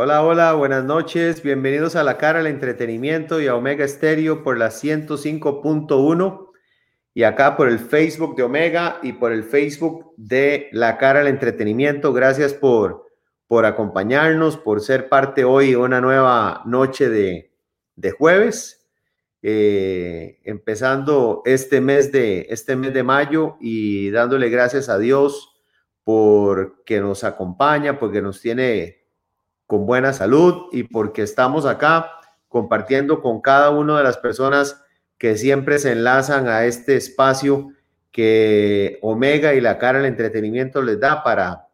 Hola, hola, buenas noches. Bienvenidos a La Cara al Entretenimiento y a Omega Estéreo por la 105.1 y acá por el Facebook de Omega y por el Facebook de La Cara al Entretenimiento. Gracias por, por acompañarnos, por ser parte hoy de una nueva noche de, de jueves, eh, empezando este mes, de, este mes de mayo y dándole gracias a Dios porque nos acompaña, porque nos tiene con buena salud y porque estamos acá compartiendo con cada una de las personas que siempre se enlazan a este espacio que Omega y la cara del entretenimiento les da para,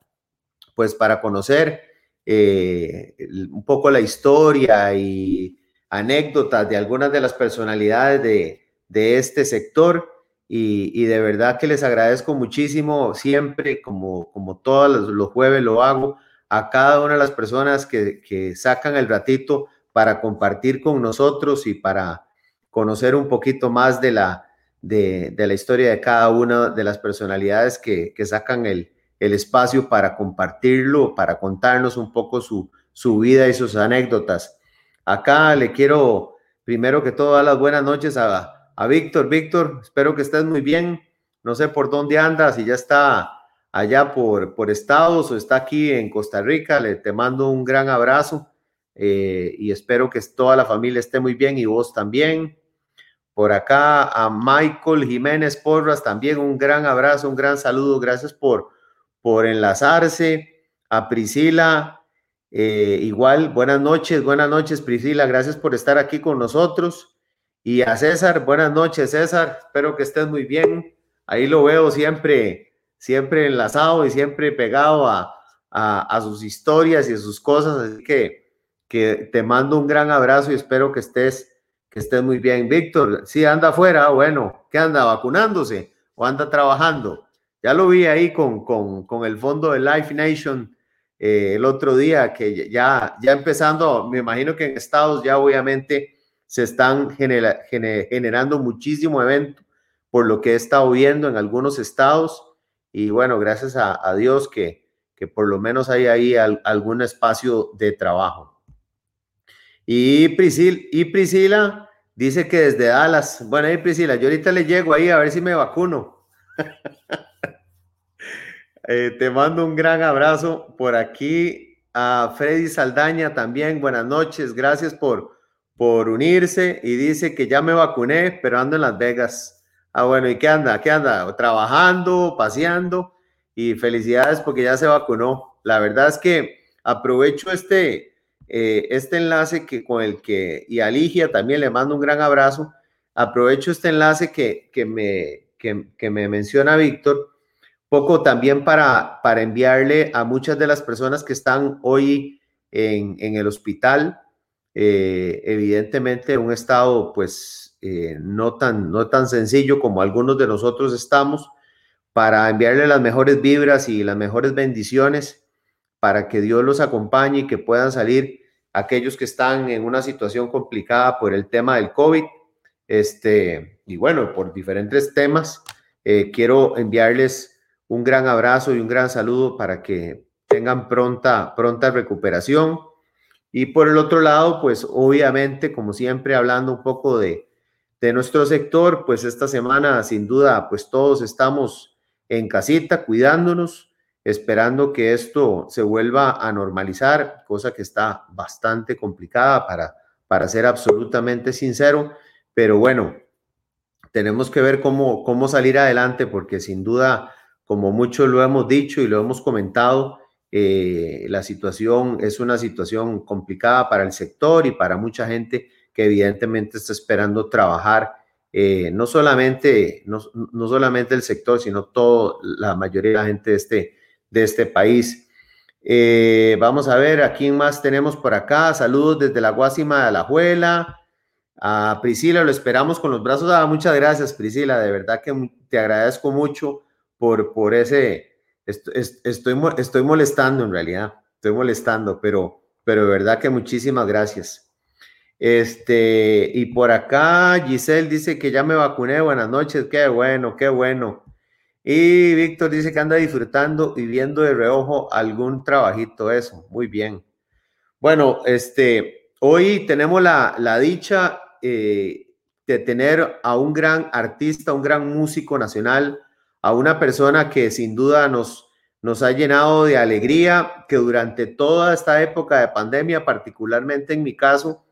pues, para conocer eh, un poco la historia y anécdotas de algunas de las personalidades de, de este sector. Y, y, de verdad que les agradezco muchísimo siempre, como, como todos los, los jueves lo hago, a cada una de las personas que, que sacan el ratito para compartir con nosotros y para conocer un poquito más de la, de, de la historia de cada una de las personalidades que, que sacan el, el, espacio para compartirlo, para contarnos un poco su, su vida y sus anécdotas. Acá le quiero, primero que todo, dar las buenas noches a, a Víctor. Víctor, espero que estés muy bien. No sé por dónde andas, y ya está allá por, por Estados o está aquí en Costa Rica, le te mando un gran abrazo eh, y espero que toda la familia esté muy bien y vos también. Por acá a Michael Jiménez Porras también un gran abrazo, un gran saludo, gracias por, por enlazarse. A Priscila, eh, igual, buenas noches, buenas noches Priscila, gracias por estar aquí con nosotros. Y a César, buenas noches César, espero que estés muy bien. Ahí lo veo siempre siempre enlazado y siempre pegado a, a, sus historias y a sus cosas. Así que, que te mando un gran abrazo y espero que estés, que estés muy bien. Víctor, si anda afuera, bueno, ¿qué anda? ¿Vacunándose o anda trabajando? Ya lo vi ahí con, con, con el fondo de Life Nation eh, el otro día, que ya, ya empezando, me imagino que en Estados ya obviamente se están genera, gener, generando muchísimo evento por lo que he estado viendo en algunos estados y bueno, gracias a, Dios que, que, por lo menos hay ahí al, algún espacio de trabajo. Y, Priscil, y Priscila dice que desde Dallas, bueno, ahí Priscila, yo ahorita le llego ahí a ver si me vacuno. eh, te mando un gran abrazo por aquí a Freddy Saldaña también, buenas noches, gracias por, por unirse y dice que ya me vacuné, pero ando en Las Vegas. Ah, bueno, ¿y qué anda? ¿Qué anda? Trabajando, paseando y felicidades porque ya se vacunó. La verdad es que aprovecho este, eh, este enlace que con el que, y a Ligia también le mando un gran abrazo. Aprovecho este enlace que, que, me, que, me menciona Víctor, poco también para, para enviarle a muchas de las personas que están hoy en, en el hospital, eh, evidentemente un estado pues eh, no, tan, no tan sencillo como algunos de nosotros estamos, para enviarle las mejores vibras y las mejores bendiciones para que Dios los acompañe y que puedan salir aquellos que están en una situación complicada por el tema del COVID. Este, y bueno, por diferentes temas, eh, quiero enviarles un gran abrazo y un gran saludo para que tengan pronta, pronta recuperación. Y por el otro lado, pues obviamente, como siempre, hablando un poco de, de nuestro sector, pues esta semana sin duda, pues todos estamos en casita cuidándonos, esperando que esto se vuelva a normalizar, cosa que está bastante complicada para, para ser absolutamente sincero, pero bueno, tenemos que ver cómo, cómo salir adelante, porque sin duda, como mucho lo hemos dicho y lo hemos comentado, eh, la situación es una situación complicada para el sector y para mucha gente que evidentemente está esperando trabajar, eh, no, solamente, no, no, solamente el sector, sino toda la mayoría de la gente de este, de este país. Eh, vamos a ver a quién más tenemos por acá. Saludos desde la Guásima de Alajuela. A Priscila, lo esperamos con los brazos. Ah, muchas gracias, Priscila. De verdad que te agradezco mucho por, por ese. Estoy, estoy molestando en realidad. Estoy molestando, pero, pero de verdad que muchísimas gracias. Este, y por acá Giselle dice que ya me vacuné, buenas noches, qué bueno, qué bueno. Y Víctor dice que anda disfrutando y viendo de reojo algún trabajito, eso, muy bien. Bueno, este, hoy tenemos la, la dicha eh, de tener a un gran artista, un gran músico nacional, a una persona que sin duda nos, nos ha llenado de alegría, que durante toda esta época de pandemia, particularmente en mi caso,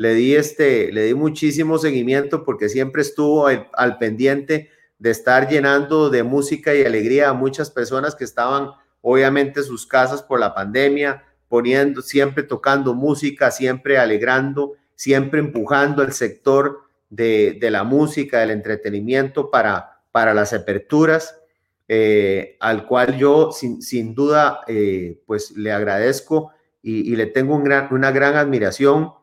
le di, este, le di muchísimo seguimiento porque siempre estuvo al, pendiente de estar llenando de música y alegría a muchas personas que estaban obviamente en sus casas por la pandemia, poniendo, siempre tocando música, siempre alegrando, siempre empujando el sector de, la música, del entretenimiento para, para las aperturas, eh, al cual yo sin, duda eh, pues le agradezco y, le tengo un gran, una gran admiración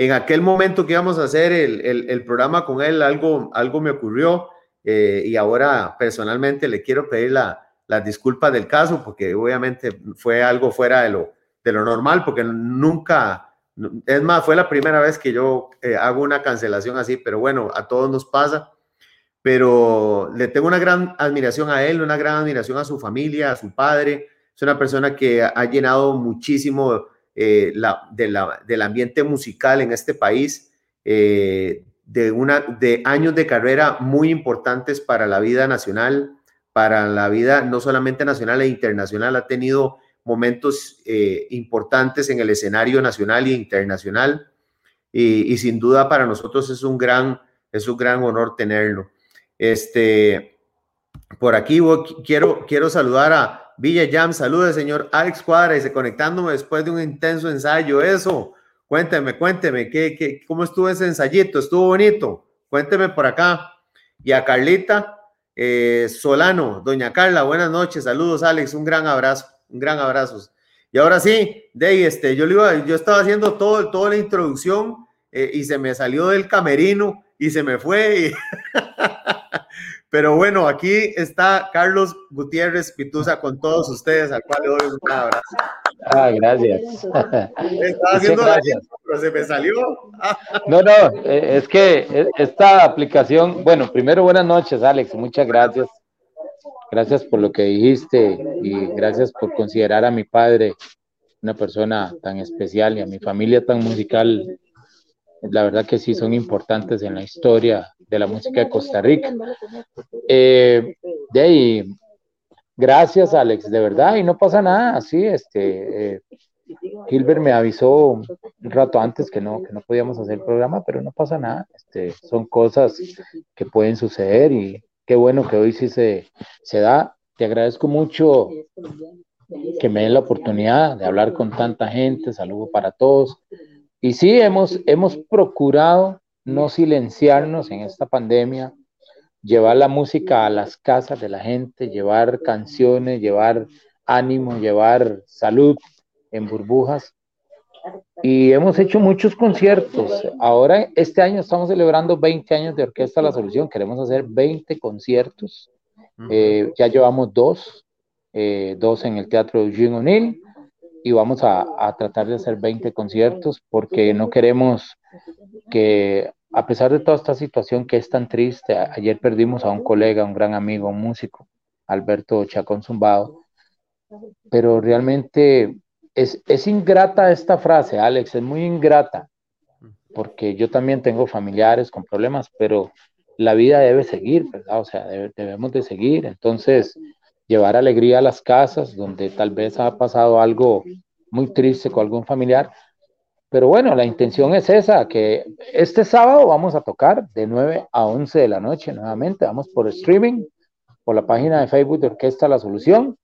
en aquel momento que íbamos a hacer el, programa con él, algo, algo me ocurrió eh, y ahora personalmente le quiero pedir la, las disculpas del caso porque obviamente fue algo fuera de lo, de lo normal porque nunca, es más, fue la primera vez que yo eh, hago una cancelación así, pero bueno, a todos nos pasa. Pero le tengo una gran admiración a él, una gran admiración a su familia, a su padre. Es una persona que ha llenado muchísimo eh, la, del ambiente musical en este país, eh, de, una, de años de carrera muy importantes para la vida nacional, para la vida no solamente nacional e internacional, ha tenido momentos eh, importantes en el escenario nacional e internacional y, sin duda para nosotros es un gran, es un gran honor tenerlo. Este, por aquí quiero, quiero saludar a Villa Jam, saludos, señor Alex Cuadra, dice, conectándome después de un intenso ensayo. Eso, cuénteme, cuénteme, ¿qué, qué, cómo estuvo ese ensayito? ¿Estuvo bonito? Cuénteme por acá. Y a Carlita eh, Solano, doña Carla, buenas noches, saludos, Alex, un gran abrazo, un gran abrazo. Y ahora sí, de este, yo, iba, yo estaba haciendo todo, toda la introducción eh, y se me salió del camerino y se me fue. Pero bueno, aquí está Carlos Gutiérrez Pituza con todos ustedes, al cual le doy un abrazo. Ah, gracias. Estaba haciendo gracias. pero se me salió. No, no, eh, es que eh, esta aplicación, bueno, primero buenas noches, Alex, muchas gracias. Gracias por lo que dijiste y gracias por considerar a mi padre una persona tan especial y a mi familia tan musical la verdad que sí son importantes en la historia de la música de Costa Rica. Eh, de ahí, gracias Alex, de verdad, y no pasa nada, así, este, eh, Gilbert me avisó un rato antes que no, que no podíamos hacer el programa, pero no pasa nada, este, son cosas que pueden suceder y qué bueno que hoy sí se, se da. Te agradezco mucho que me den la oportunidad de hablar con tanta gente, saludo para todos. Y sí, hemos, hemos procurado no silenciarnos en esta pandemia, llevar la música a las casas de la gente, llevar canciones, llevar ánimo, llevar salud en burbujas. Y hemos hecho muchos conciertos. Ahora, este año estamos celebrando 20 años de Orquesta La Solución. Queremos hacer 20 conciertos. Eh, ya llevamos dos, eh, dos en el Teatro Eugene O'Neill y vamos a, tratar de hacer 20 conciertos porque no queremos que, a pesar de toda esta situación que es tan triste, ayer perdimos a un colega, un gran amigo, un músico, Alberto Chacón Zumbado, pero realmente es, es ingrata esta frase, Alex, es muy ingrata, porque yo también tengo familiares con problemas, pero la vida debe seguir, ¿verdad? O sea, debemos de seguir, entonces llevar alegría a las casas donde tal vez ha pasado algo muy triste con algún familiar. Pero bueno, la intención es esa, que este sábado vamos a tocar de 9 a 11 de la noche nuevamente. Vamos por streaming, por la página de Facebook de Orquesta La Solución.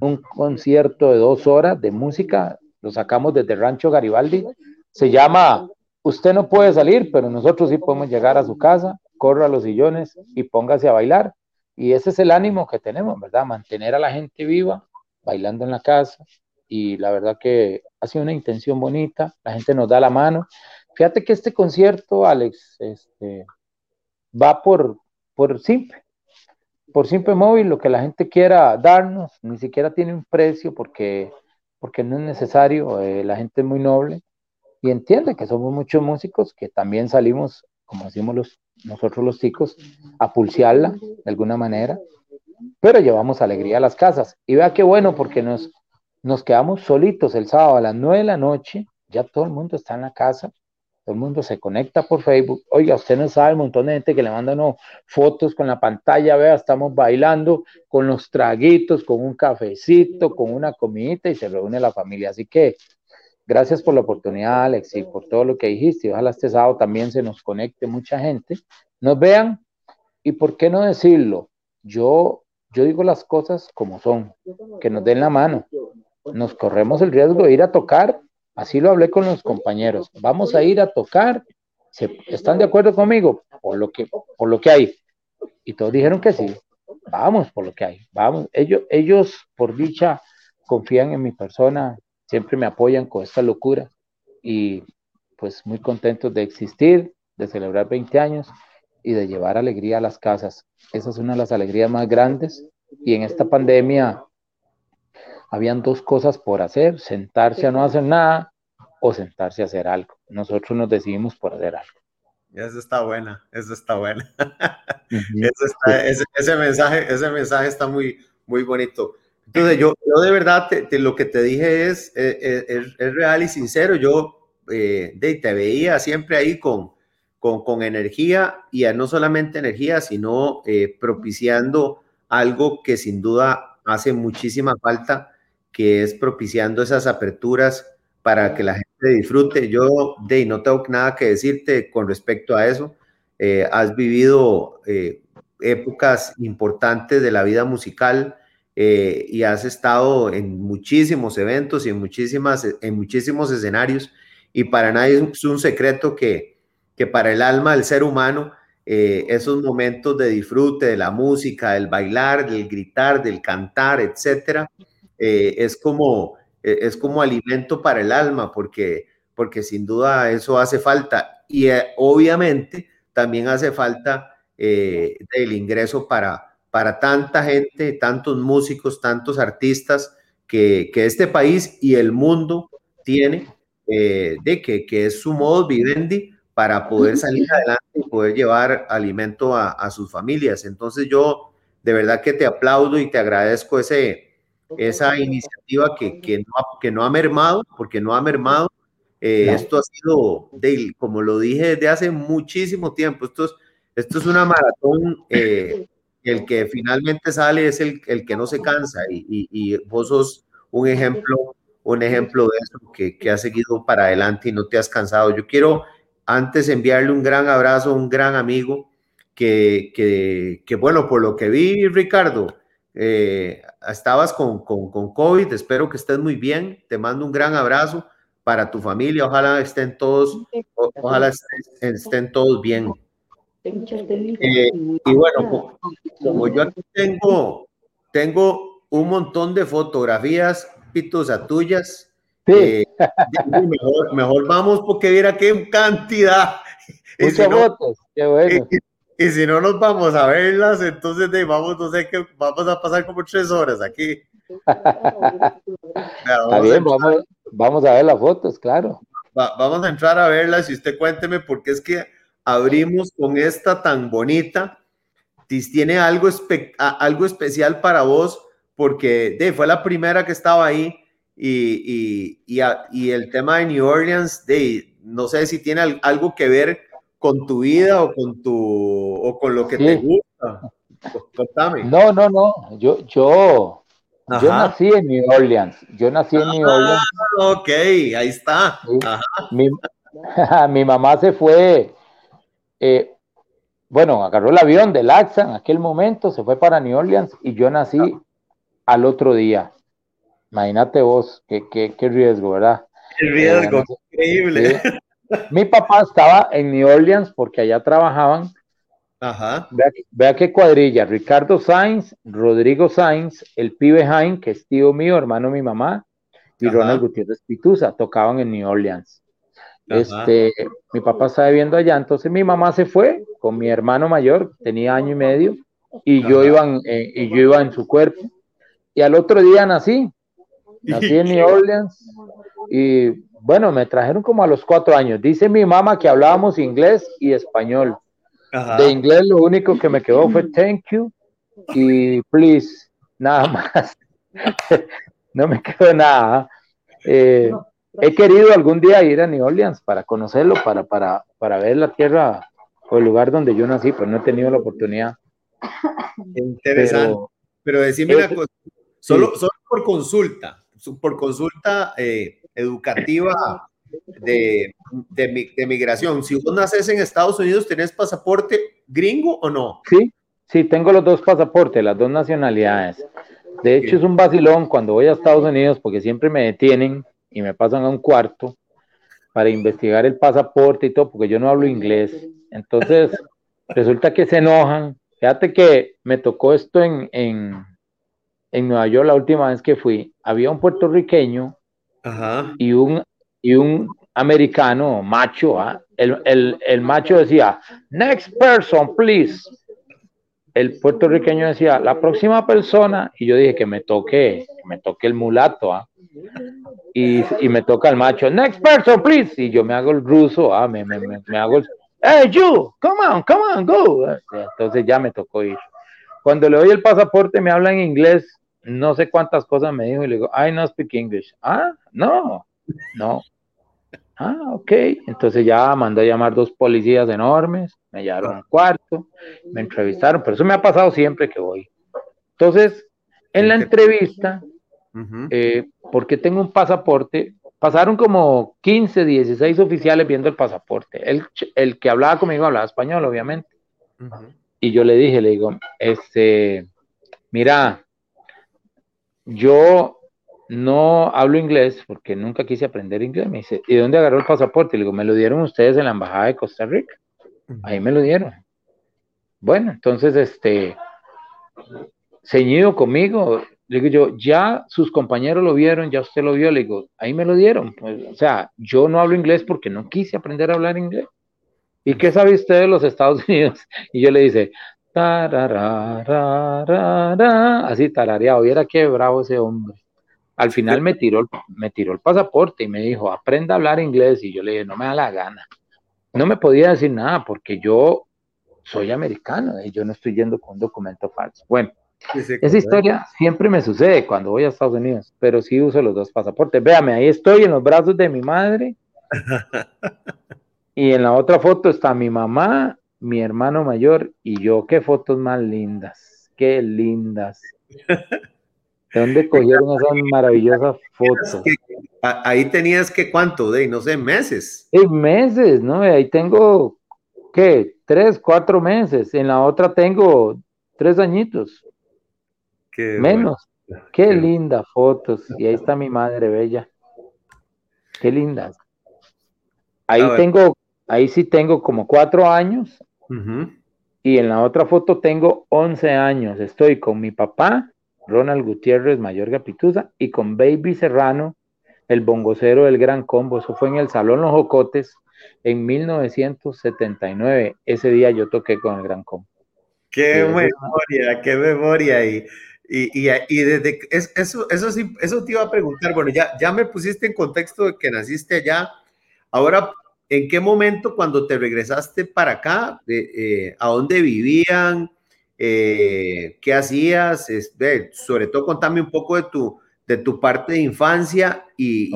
Un concierto de dos horas de música. Lo sacamos desde Rancho Garibaldi. Se llama Usted no puede salir, pero nosotros sí podemos llegar a su casa, corra a los sillones y póngase a bailar. Y ese es el ánimo que tenemos, ¿verdad? Mantener a la gente viva, bailando en la casa. Y la verdad que ha sido una intención bonita, la gente nos da la mano. Fíjate que este concierto, Alex, este, va por, por simple, por simple móvil, lo que la gente quiera darnos, ni siquiera tiene un precio porque, porque no es necesario, eh, la gente es muy noble y entiende que somos muchos músicos que también salimos como decimos los, nosotros los chicos, a pulsearla de alguna manera, pero llevamos alegría a las casas. Y vea qué bueno, porque nos, nos quedamos solitos el sábado a las nueve de la noche, ya todo el mundo está en la casa, todo el mundo se conecta por Facebook. Oiga, usted no sabe el montón de gente que le manda fotos con la pantalla, vea, estamos bailando con los traguitos, con un cafecito, con una comidita y se reúne la familia. Así que gracias por la oportunidad, Alex, y por todo lo que dijiste. Ojalá este sábado también se nos conecte mucha gente, nos vean y por qué no decirlo. Yo, yo digo las cosas como son, que nos den la mano. Nos corremos el riesgo de ir a tocar Así lo hablé con los compañeros. Vamos a ir a tocar. ¿Están de acuerdo conmigo? Por lo que, por lo que hay. Y todos dijeron que sí. Vamos por lo que hay. Vamos. Ellos, ellos, por dicha, confían en mi persona. Siempre me apoyan con esta locura. Y pues muy contentos de existir, de celebrar 20 años y de llevar alegría a las casas. Esa es una de las alegrías más grandes. Y en esta pandemia habían dos cosas por hacer, sentarse a no hacer nada o sentarse a hacer algo. Nosotros nos decidimos por hacer algo. Eso está buena, eso está buena. ese, mensaje, ese mensaje está muy, muy bonito. Entonces, yo, yo de verdad lo que te dije es, eh, eh, es, es, real y sincero. Yo eh, de, te veía siempre ahí con, con, energía y no solamente energía, sino propiciando algo que sin duda hace muchísima falta que es propiciando esas aperturas para que la gente disfrute. Yo, de no tengo nada que decirte con respecto a eso. Eh, has vivido eh, épocas importantes de la vida musical eh, y has estado en muchísimos eventos y en, muchísimas, en muchísimos escenarios. Y para nadie es un secreto que, que para el alma del ser humano, esos momentos de disfrute de la música, del bailar, del gritar, del cantar, etcétera, eh, es, como, eh, es como alimento para el alma, porque, porque sin duda eso hace falta. Y eh, obviamente también hace falta el ingreso para, para tanta gente, tantos músicos, tantos artistas que, que este país y el mundo tiene, de que, que es su modo vivendi para poder salir adelante y poder llevar alimento a, a, sus familias. Entonces yo de verdad que te aplaudo y te agradezco ese, esa iniciativa que, que, no, ha, que no ha mermado, porque no ha mermado. Eh, esto ha sido, de, como lo dije desde hace muchísimo tiempo, esto es, esto es una maratón, eh, el que finalmente sale es el, el que no se cansa. Y, y, y, vos sos un ejemplo, un ejemplo de eso que, que has seguido para adelante y no te has cansado. Yo quiero antes enviarle un gran abrazo a un gran amigo que, que, que bueno, por lo que vi, Ricardo, eh, estabas con, con, con, COVID, espero que estés muy bien, te mando un gran abrazo para tu familia, ojalá estén todos, ojalá estén, todos bien. Eh, y bueno, como yo aquí tengo, tengo un montón de fotografías, pitos a tuyas, eh, mejor, mejor, vamos porque mira qué cantidad. Muchas fotos, qué bueno. Y si no nos vamos a verlas, entonces de, vamos, no sé qué, vamos a pasar como tres horas aquí. vamos, bien, a vamos, a ver las fotos, claro. vamos a entrar a verlas y usted cuénteme por qué es que abrimos con esta tan bonita. Tiene algo, algo especial para vos, porque de, fue la primera que estaba ahí y, y, y, y el tema de New Orleans, de, no sé si tiene algo que ver con tu vida o con tu o con lo que te gusta. Contame. No, no, no. Yo, yo, yo nací en New Orleans. Yo nací en New Orleans. Ah, ok, ahí está. Mi, mi, mamá se fue, eh, bueno, agarró el avión de Laxa en aquel momento, se fue para New Orleans y yo nací al otro día. Imagínate vos, qué, qué, qué riesgo, ¿verdad? Qué riesgo, eh, increíble. Mi papá estaba en New Orleans porque allá trabajaban. Ajá. Vea, qué cuadrilla. Ricardo Sainz, Rodrigo Sainz, el pibe Jaime, que es tío mío, hermano de mi mamá, y Ronald Gutiérrez Pituza, tocaban en New Orleans. Este, mi papá estaba viviendo allá, entonces mi mamá se fue con mi hermano mayor, tenía año y medio, y yo, iba en, eh, y yo iba en su cuerpo. Y al otro día nací, nací en New Orleans, y bueno, me trajeron como a los cuatro años. Dice mi mamá que hablábamos inglés y español. De inglés lo único que me quedó fue thank you y please, nada más. no me quedó nada. Eh, he querido algún día ir a New Orleans para conocerlo, para, para, para ver la tierra o el lugar donde yo nací, pero no he tenido la oportunidad. Interesante. Pero, decime una cosa, solo, solo por consulta, por consulta eh, educativa de, de, migración. Si vos naces en Estados Unidos, ¿tenés pasaporte gringo o no? Sí, sí, tengo los dos pasaportes, las dos nacionalidades. De hecho, es un vacilón cuando voy a Estados Unidos porque siempre me detienen y me pasan a un cuarto para investigar el pasaporte y todo, porque yo no hablo inglés. Entonces, resulta que se enojan. Fíjate que me tocó esto en, en, en Nueva York la última vez que fui. Había un puertorriqueño y un y un americano macho, ¿ah? el, el, el, macho decía, next person, please. El puertorriqueño decía, la próxima persona, y yo dije que me toque, me toque el mulato, ¿ah? Y, y, me toca el macho, next person, please, y yo me hago el ruso, ¿ah? me, me, me, hago el, hey, you, come on, come on, go. Entonces ya me tocó ir. Cuando le doy el pasaporte, me habla en inglés, no sé cuántas cosas me dijo, y le digo, I no speak English. Ah, no, no. Ah, ok. Entonces ya mandó a llamar dos policías enormes, me llevaron al cuarto, me entrevistaron, pero eso me ha pasado siempre que voy. Entonces, en la entrevista, eh, porque tengo un pasaporte, pasaron como 15, 16 oficiales viendo el pasaporte. El, el que hablaba conmigo hablaba español, obviamente. Y yo le dije, le digo, este, mira, yo no hablo inglés porque nunca quise aprender inglés. Me dice, ¿y dónde agarró el pasaporte? Le digo, me lo dieron ustedes en la embajada de Costa Rica. Ahí me lo dieron. Bueno, entonces, este, ceñido conmigo, digo yo, ya sus compañeros lo vieron, ya usted lo vio, le digo, ahí me lo dieron. Pues, o sea, yo no hablo inglés porque no quise aprender a hablar inglés. ¿Y qué sabe usted de los Estados Unidos? Y yo le dice, así tarareado, viera qué bravo ese hombre. Al final me tiró, me tiró el pasaporte y me dijo, aprenda a hablar inglés. Y yo le dije, no me da la gana. No me podía decir nada porque yo soy americano y yo no estoy yendo con un documento falso. Bueno, esa historia siempre me sucede cuando voy a Estados Unidos, pero sí uso los dos pasaportes. Véame, ahí estoy en los brazos de mi madre. y en la otra foto está mi mamá, mi hermano mayor y yo. Qué fotos más lindas, qué lindas. ¿De dónde cogieron esas maravillosas fotos? ahí tenías que cuánto, de no sé, meses. meses, ¿no? Ahí tengo, ¿qué? Tres, cuatro meses. En la otra tengo tres añitos. Qué Menos. Qué, lindas fotos. Y ahí está mi madre bella. Qué lindas. Ahí tengo, ahí sí tengo como cuatro años. Y en la otra foto tengo once años. Estoy con mi papá Ronald Gutiérrez Mayor Gapituza y con Baby Serrano, el bongocero del Gran Combo. Eso fue en el Salón Los Jocotes en 1979. Ese día yo toqué con el Gran Combo. Qué memoria, qué memoria. Y, y, y, desde eso, eso, sí, eso te iba a preguntar. Bueno, ya, ya me pusiste en contexto de que naciste allá. Ahora, ¿en qué momento cuando te regresaste para acá? Eh, ¿A dónde vivían? Eh, qué hacías, sobre todo contame un poco de tu, de tu parte de infancia y,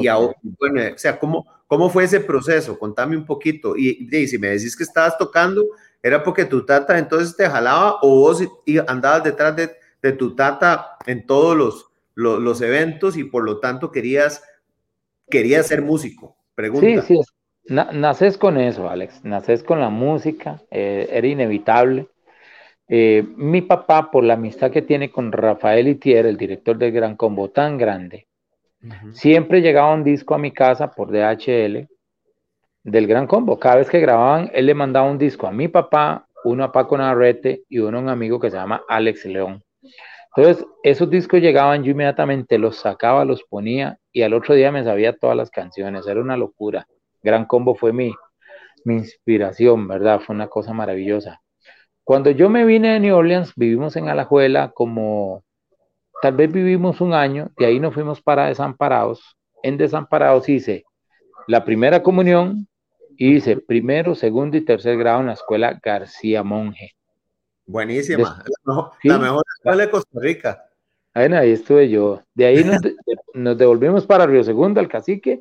bueno, o sea, ¿cómo, ¿cómo fue ese proceso? Contame un poquito. Y, si me decís que estabas tocando, ¿era porque tu tata entonces te jalaba o vos andabas detrás de, tu tata en todos los, los, eventos y por lo tanto querías, querías ser músico? Pregunta. Sí, sí, naces con eso, Alex, naces con la música, eh, era inevitable. Eh, mi papá, por la amistad que tiene con Rafael Itier, el director del Gran Combo tan grande, siempre llegaba un disco a mi casa por DHL del Gran Combo. Cada vez que grababan, él le mandaba un disco a mi papá, uno a Paco Narrete y uno a un amigo que se llama Alex León. Entonces, esos discos llegaban, yo inmediatamente los sacaba, los ponía y al otro día me sabía todas las canciones. Era una locura. Gran Combo fue mi, mi inspiración, ¿verdad? Fue una cosa maravillosa. Cuando yo me vine de New Orleans, vivimos en Alajuela como, tal vez vivimos un año, de ahí nos fuimos para Desamparados. En Desamparados hice la primera comunión y hice primero, segundo y tercer grado en la escuela García Monge. Buenísima, la, mejor, escuela de Costa Rica. Bueno, ahí estuve yo. De ahí nos, devolvimos para Río Segundo, al cacique,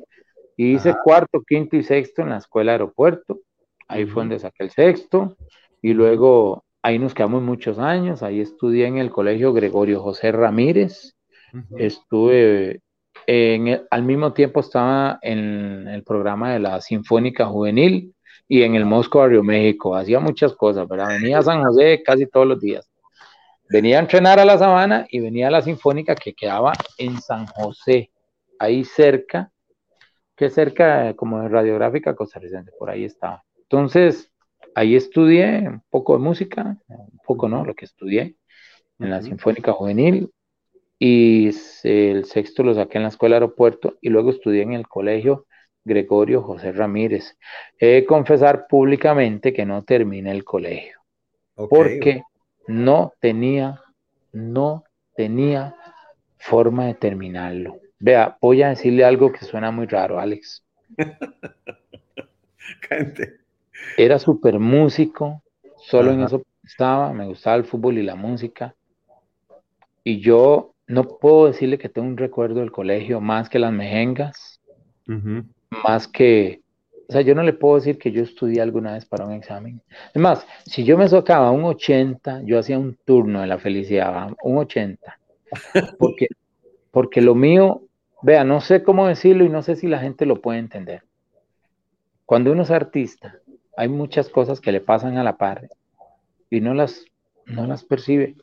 y hice cuarto, quinto y sexto en la escuela aeropuerto. Ahí fue donde saqué el sexto. Y luego ahí nos quedamos muchos años. Ahí estudié en el colegio Gregorio José Ramírez. Estuve en al mismo tiempo estaba en el programa de la Sinfónica Juvenil y en el Mosco Barrio México. Hacía muchas cosas, ¿verdad? Venía a San José casi todos los días. Venía a entrenar a la Sabana y venía a la Sinfónica que quedaba en San José, ahí cerca, que cerca como de Radiográfica Costarricense, por ahí estaba. Entonces, ahí estudié un poco de música, un poco, ¿no? Lo que estudié en la Sinfónica Juvenil y el sexto lo saqué en la Escuela Aeropuerto y luego estudié en el Colegio Gregorio José Ramírez. He de confesar públicamente que no terminé el colegio porque no tenía, no tenía forma de terminarlo. Vea, voy a decirle algo que suena muy raro, Alex. Era súper músico, solo en eso estaba, me gustaba el fútbol y la música. Y yo no puedo decirle que tengo un recuerdo del colegio más que las mejengas, más que, o sea, yo no le puedo decir que yo estudié alguna vez para un examen. Es más, si yo me sacaba un 80, yo hacía un turno de la felicidad, un 80, porque, porque lo mío, vea, no sé cómo decirlo y no sé si la gente lo puede entender. Cuando uno es artista, hay muchas cosas que le pasan a la par y no las, no las percibe.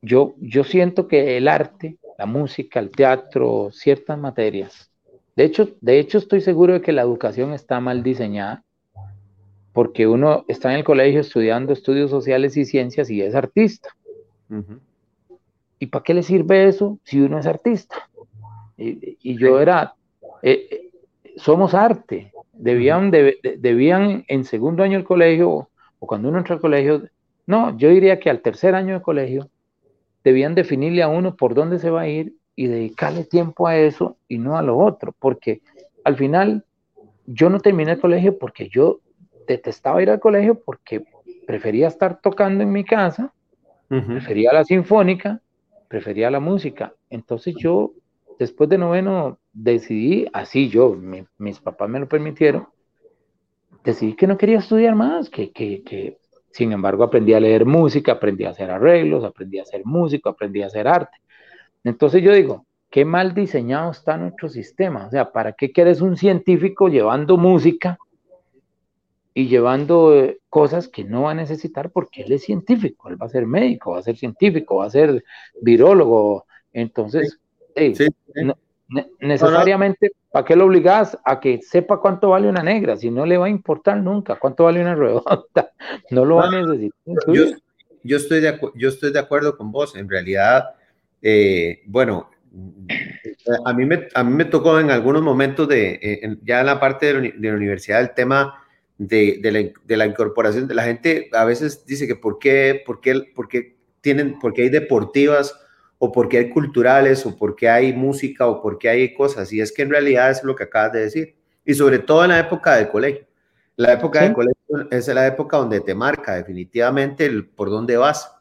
Yo, yo siento que el arte, la música, el teatro, ciertas materias, de hecho, de hecho estoy seguro de que la educación está mal diseñada, porque uno está en el colegio estudiando estudios sociales y ciencias y es artista. ¿Y para qué le sirve eso si uno es artista? Y, yo era, eh, eh, somos arte, debían, debían en segundo año del colegio o cuando uno entra al colegio, no, yo diría que al tercer año de colegio debían definirle a uno por dónde se va a ir y dedicarle tiempo a eso y no a lo otro, porque al final yo no terminé el colegio porque yo detestaba ir al colegio porque prefería estar tocando en mi casa, prefería la sinfónica, prefería la música. Entonces yo, después de noveno, decidí, así yo, mis papás me lo permitieron, decidí que no quería estudiar más, que, que, que sin embargo, aprendí a leer música, aprendí a hacer arreglos, aprendí a hacer músico, aprendí a hacer arte. Entonces yo digo, qué mal diseñado está nuestro sistema. O sea, ¿para qué quieres un científico llevando música y llevando eh, cosas que no va a necesitar porque él es científico? Él va a ser médico, va a ser científico, va a ser virólogo. Entonces, necesariamente, ¿para qué lo obligas a que sepa cuánto vale una negra? Si no le va a importar nunca cuánto vale una redonda, no lo va a necesitar. Yo, estoy de yo estoy de acuerdo con vos. En realidad, eh, bueno, a mí, me, a mí me tocó en algunos momentos de, eh, ya en la parte de la, universidad, el tema de, de, la, de, la, incorporación de la gente. A veces dice que por qué, por qué, por qué tienen, porque hay deportivas o porque hay culturales, o porque hay música, o porque hay cosas. Y es que en realidad es lo que acabas de decir. Y sobre todo en la época del colegio. La época del colegio es la época donde te marca definitivamente el por dónde vas.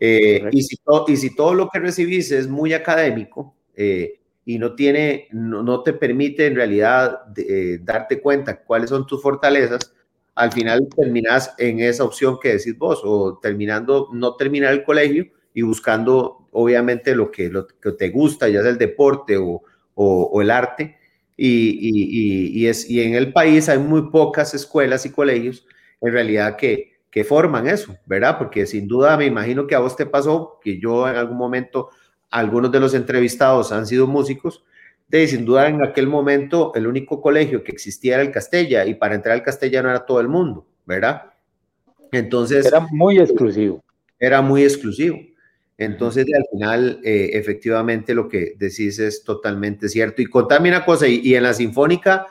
Eh, y, si y si todo lo que recibís es muy académico eh, y no, tiene, no, te permite en realidad eh, darte cuenta cuáles son tus fortalezas, al final terminas en esa opción que decís vos, o terminando, no terminar el colegio y buscando obviamente lo que, lo que te gusta, ya sea el deporte o, o, el arte. Y, y, es, y en el país hay muy pocas escuelas y colegios en realidad que, que forman eso, ¿verdad? Porque sin duda me imagino que a vos te pasó, que yo en algún momento, algunos de los entrevistados han sido músicos, de sin duda en aquel momento el único colegio que existía era el Castella y para entrar al Castella no era todo el mundo, ¿verdad? Entonces... Era muy exclusivo. Era muy exclusivo. Entonces, al final, eh, efectivamente, lo que decís es totalmente cierto. Y contame una cosa, y, en la Sinfónica,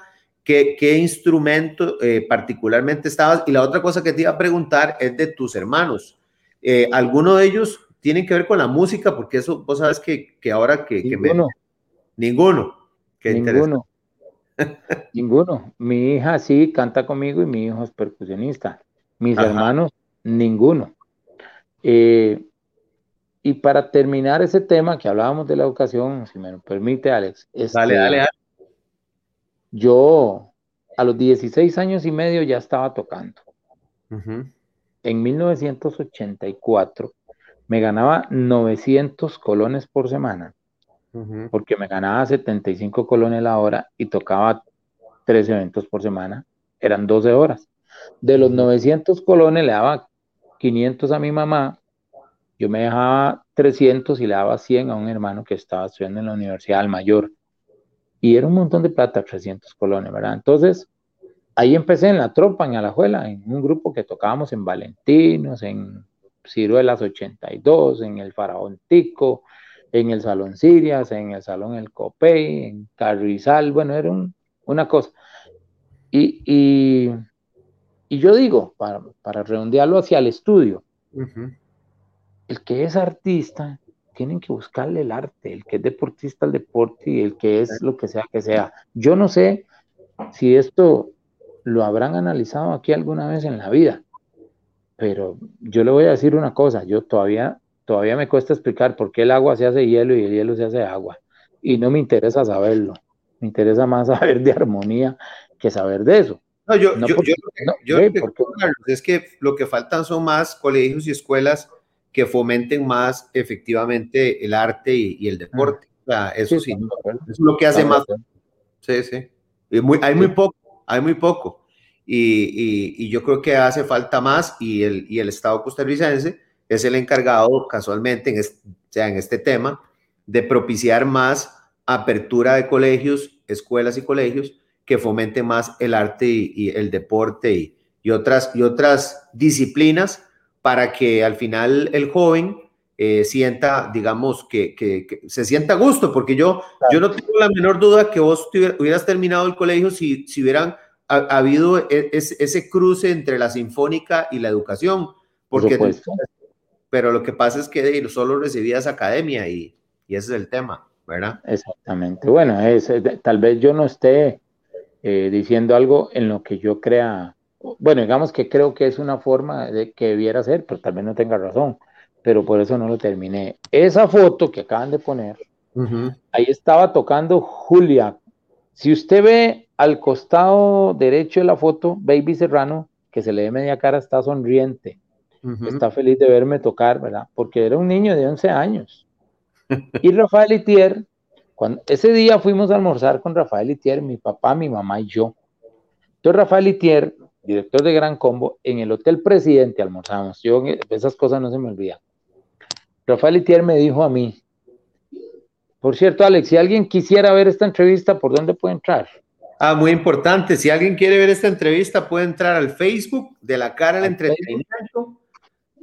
¿qué, qué instrumento eh, particularmente estabas? Y la otra cosa que te iba a preguntar es de tus hermanos. Eh, ¿Alguno de ellos tienen que ver con la música? Porque eso, vos sabes que, que ahora que... Ninguno. Ninguno. Ninguno. Ninguno. Mi hija sí canta conmigo y mi hijo es percusionista. Mis hermanos, ninguno. Eh, y para terminar ese tema que hablábamos de la educación, si me lo permite, Alex. Este, dale, dale, dale. Yo a los 16 años y medio ya estaba tocando. En 1984 me ganaba 900 colones por semana, porque me ganaba 75 colones la hora y tocaba tres eventos por semana, eran 12 horas. De los 900 colones le daba 500 a mi mamá, yo me dejaba 300 y le daba 100 a un hermano que estaba estudiando en la Universidad del Mayor. Y era un montón de plata, 300 colones, ¿verdad? Entonces, ahí empecé en la tropa, en Alajuela, en un grupo que tocábamos en Valentinos, en Ciruelas 82, en el Faraón Tico, en el Salón Sirias, en el Salón El Copey, en Carrizal, bueno, era una cosa. Y, yo digo, para, para, redondearlo hacia el estudio, el que es artista, tienen que buscarle el arte, el que es deportista el deporte y el que es lo que sea que sea. Yo no sé si esto lo habrán analizado aquí alguna vez en la vida, pero yo le voy a decir una cosa, yo todavía, todavía me cuesta explicar por qué el agua se hace hielo y el hielo se hace agua, y no me interesa saberlo, me interesa más saber de armonía que saber de eso. No, yo, yo, yo, es que lo que faltan son más colegios y escuelas que fomenten más efectivamente el arte y, el deporte. O sea, eso sí, eso es lo que hace más. Sí, sí. muy, hay muy poco, hay muy poco. Y, y, yo creo que hace falta más y el, y el Estado costarricense es el encargado casualmente en este, sea, en este tema de propiciar más apertura de colegios, escuelas y colegios que fomenten más el arte y, el deporte y, otras, y otras disciplinas para que al final el joven eh, sienta, digamos, que, que, se sienta a gusto, porque yo, yo no tengo la menor duda que vos hubieras terminado el colegio si, si hubieran habido e, ese cruce entre la sinfónica y la educación, porque pero lo que pasa es que solo recibías academia y, y ese es el tema, ¿verdad? Exactamente. Bueno, es, tal vez yo no esté eh, diciendo algo en lo que yo crea, bueno, digamos que creo que es una forma de que debiera ser, pero tal vez no tenga razón, pero por eso no lo terminé. Esa foto que acaban de poner, ahí estaba tocando Julia. Si usted ve al costado derecho de la foto, Baby Serrano, que se le ve media cara, está sonriente. Está feliz de verme tocar, ¿verdad? Porque era un niño de 11 años. Y Rafael Itier cuando, ese día fuimos a almorzar con Rafael Itier, mi papá, mi mamá y yo. Entonces Rafael Itier, director de Gran Combo, en el Hotel Presidente almorzamos. Yo esas cosas no se me olvidan. Rafael Itier me dijo a mí, por cierto, Alex, si alguien quisiera ver esta entrevista, ¿por dónde puede entrar? Ah, muy importante. Si alguien quiere ver esta entrevista, puede entrar al Facebook de La Cara del Entretenimiento.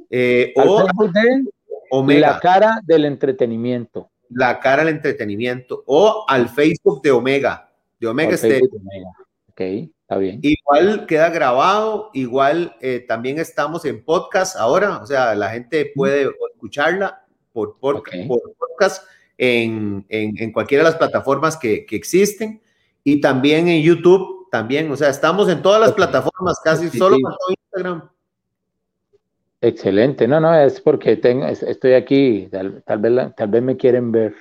Eh, o de La Cara del Entretenimiento la cara al entretenimiento o al Facebook de Omega, de Omega Stereo. Ok, está bien. Igual queda grabado, igual eh, también estamos en podcast ahora, o sea, la gente puede escucharla por, podcast en, en, cualquiera de las plataformas que, que, existen y también en YouTube, también, o sea, estamos en todas las plataformas, casi solo con Instagram. Excelente, no, no, es porque tengo, estoy aquí, tal, vez, tal vez me quieren ver.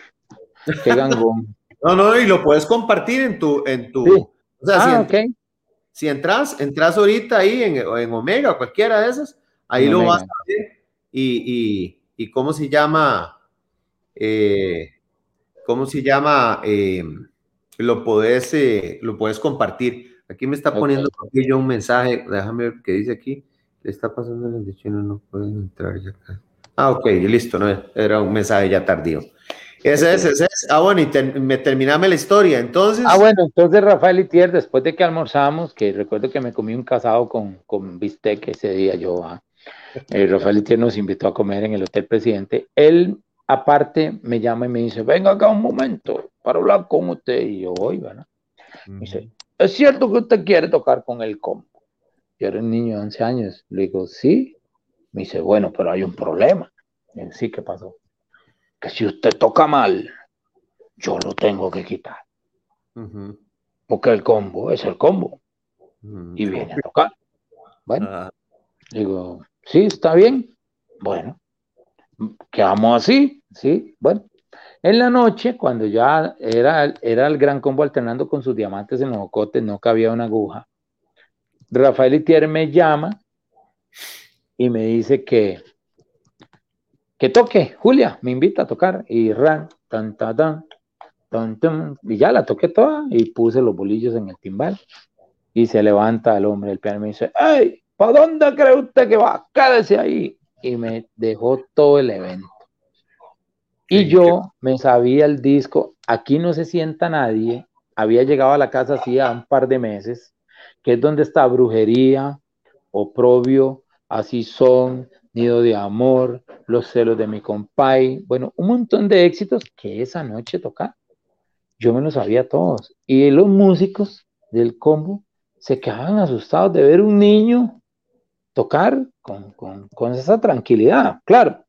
Qué gangón. no, no, y lo puedes compartir en tu, en tu, o sea, ah, si, si, entras, entras ahorita ahí en, en Omega o cualquiera de esas, ahí lo vas a ver y, y, cómo se llama, eh, cómo se llama, eh, lo puedes, eh, lo puedes compartir. Aquí me está poniendo yo un mensaje, déjame ver qué dice aquí está pasando el destino, no puede entrar ya acá. Ah, ok, listo, no, era un mensaje ya tardío. Ese es, ese es. Ah, bueno, y me terminame la historia, entonces. Ah, bueno, entonces Rafael Itier, después de que almorzamos, que recuerdo que me comí un casado con, con bistec ese día, yo, ah, eh, Rafael Itier nos invitó a comer en el Hotel Presidente. Él, aparte, me llama y me dice, venga acá un momento para hablar con usted. Y yo voy, ¿verdad? Me dice, ¿es cierto que usted quiere tocar con el combo? Yo era un niño de 11 años. Le digo, sí. Me dice, bueno, pero hay un problema. Y sí, ¿qué pasó? Que si usted toca mal, yo lo tengo que quitar. Porque el combo es el combo. Y viene a tocar. Bueno, ah. digo, sí, está bien. Bueno, quedamos así, ¿sí? Bueno, en la noche, cuando ya era, era el gran combo alternando con sus diamantes en los ocotes, no cabía una aguja, Rafael Itier me llama y me dice que, que toque, Julia, me invita a tocar, y ran, tan, tan, tan, tan, tan, y ya la toqué toda y puse los bolillos en el timbal y se levanta el hombre del piano y me dice, ¡ay! ¿Para dónde cree usted que va? Quédese ahí. Y me dejó todo el evento. Y yo me sabía el disco, aquí no se sienta nadie, había llegado a la casa hacía un par de meses, que es donde está brujería, oprobio, así son, nido de amor, los celos de mi compay, bueno, un montón de éxitos que esa noche toca. Yo me los sabía todos. Y los músicos del combo se quedaban asustados de ver un niño tocar con, esa tranquilidad. Claro,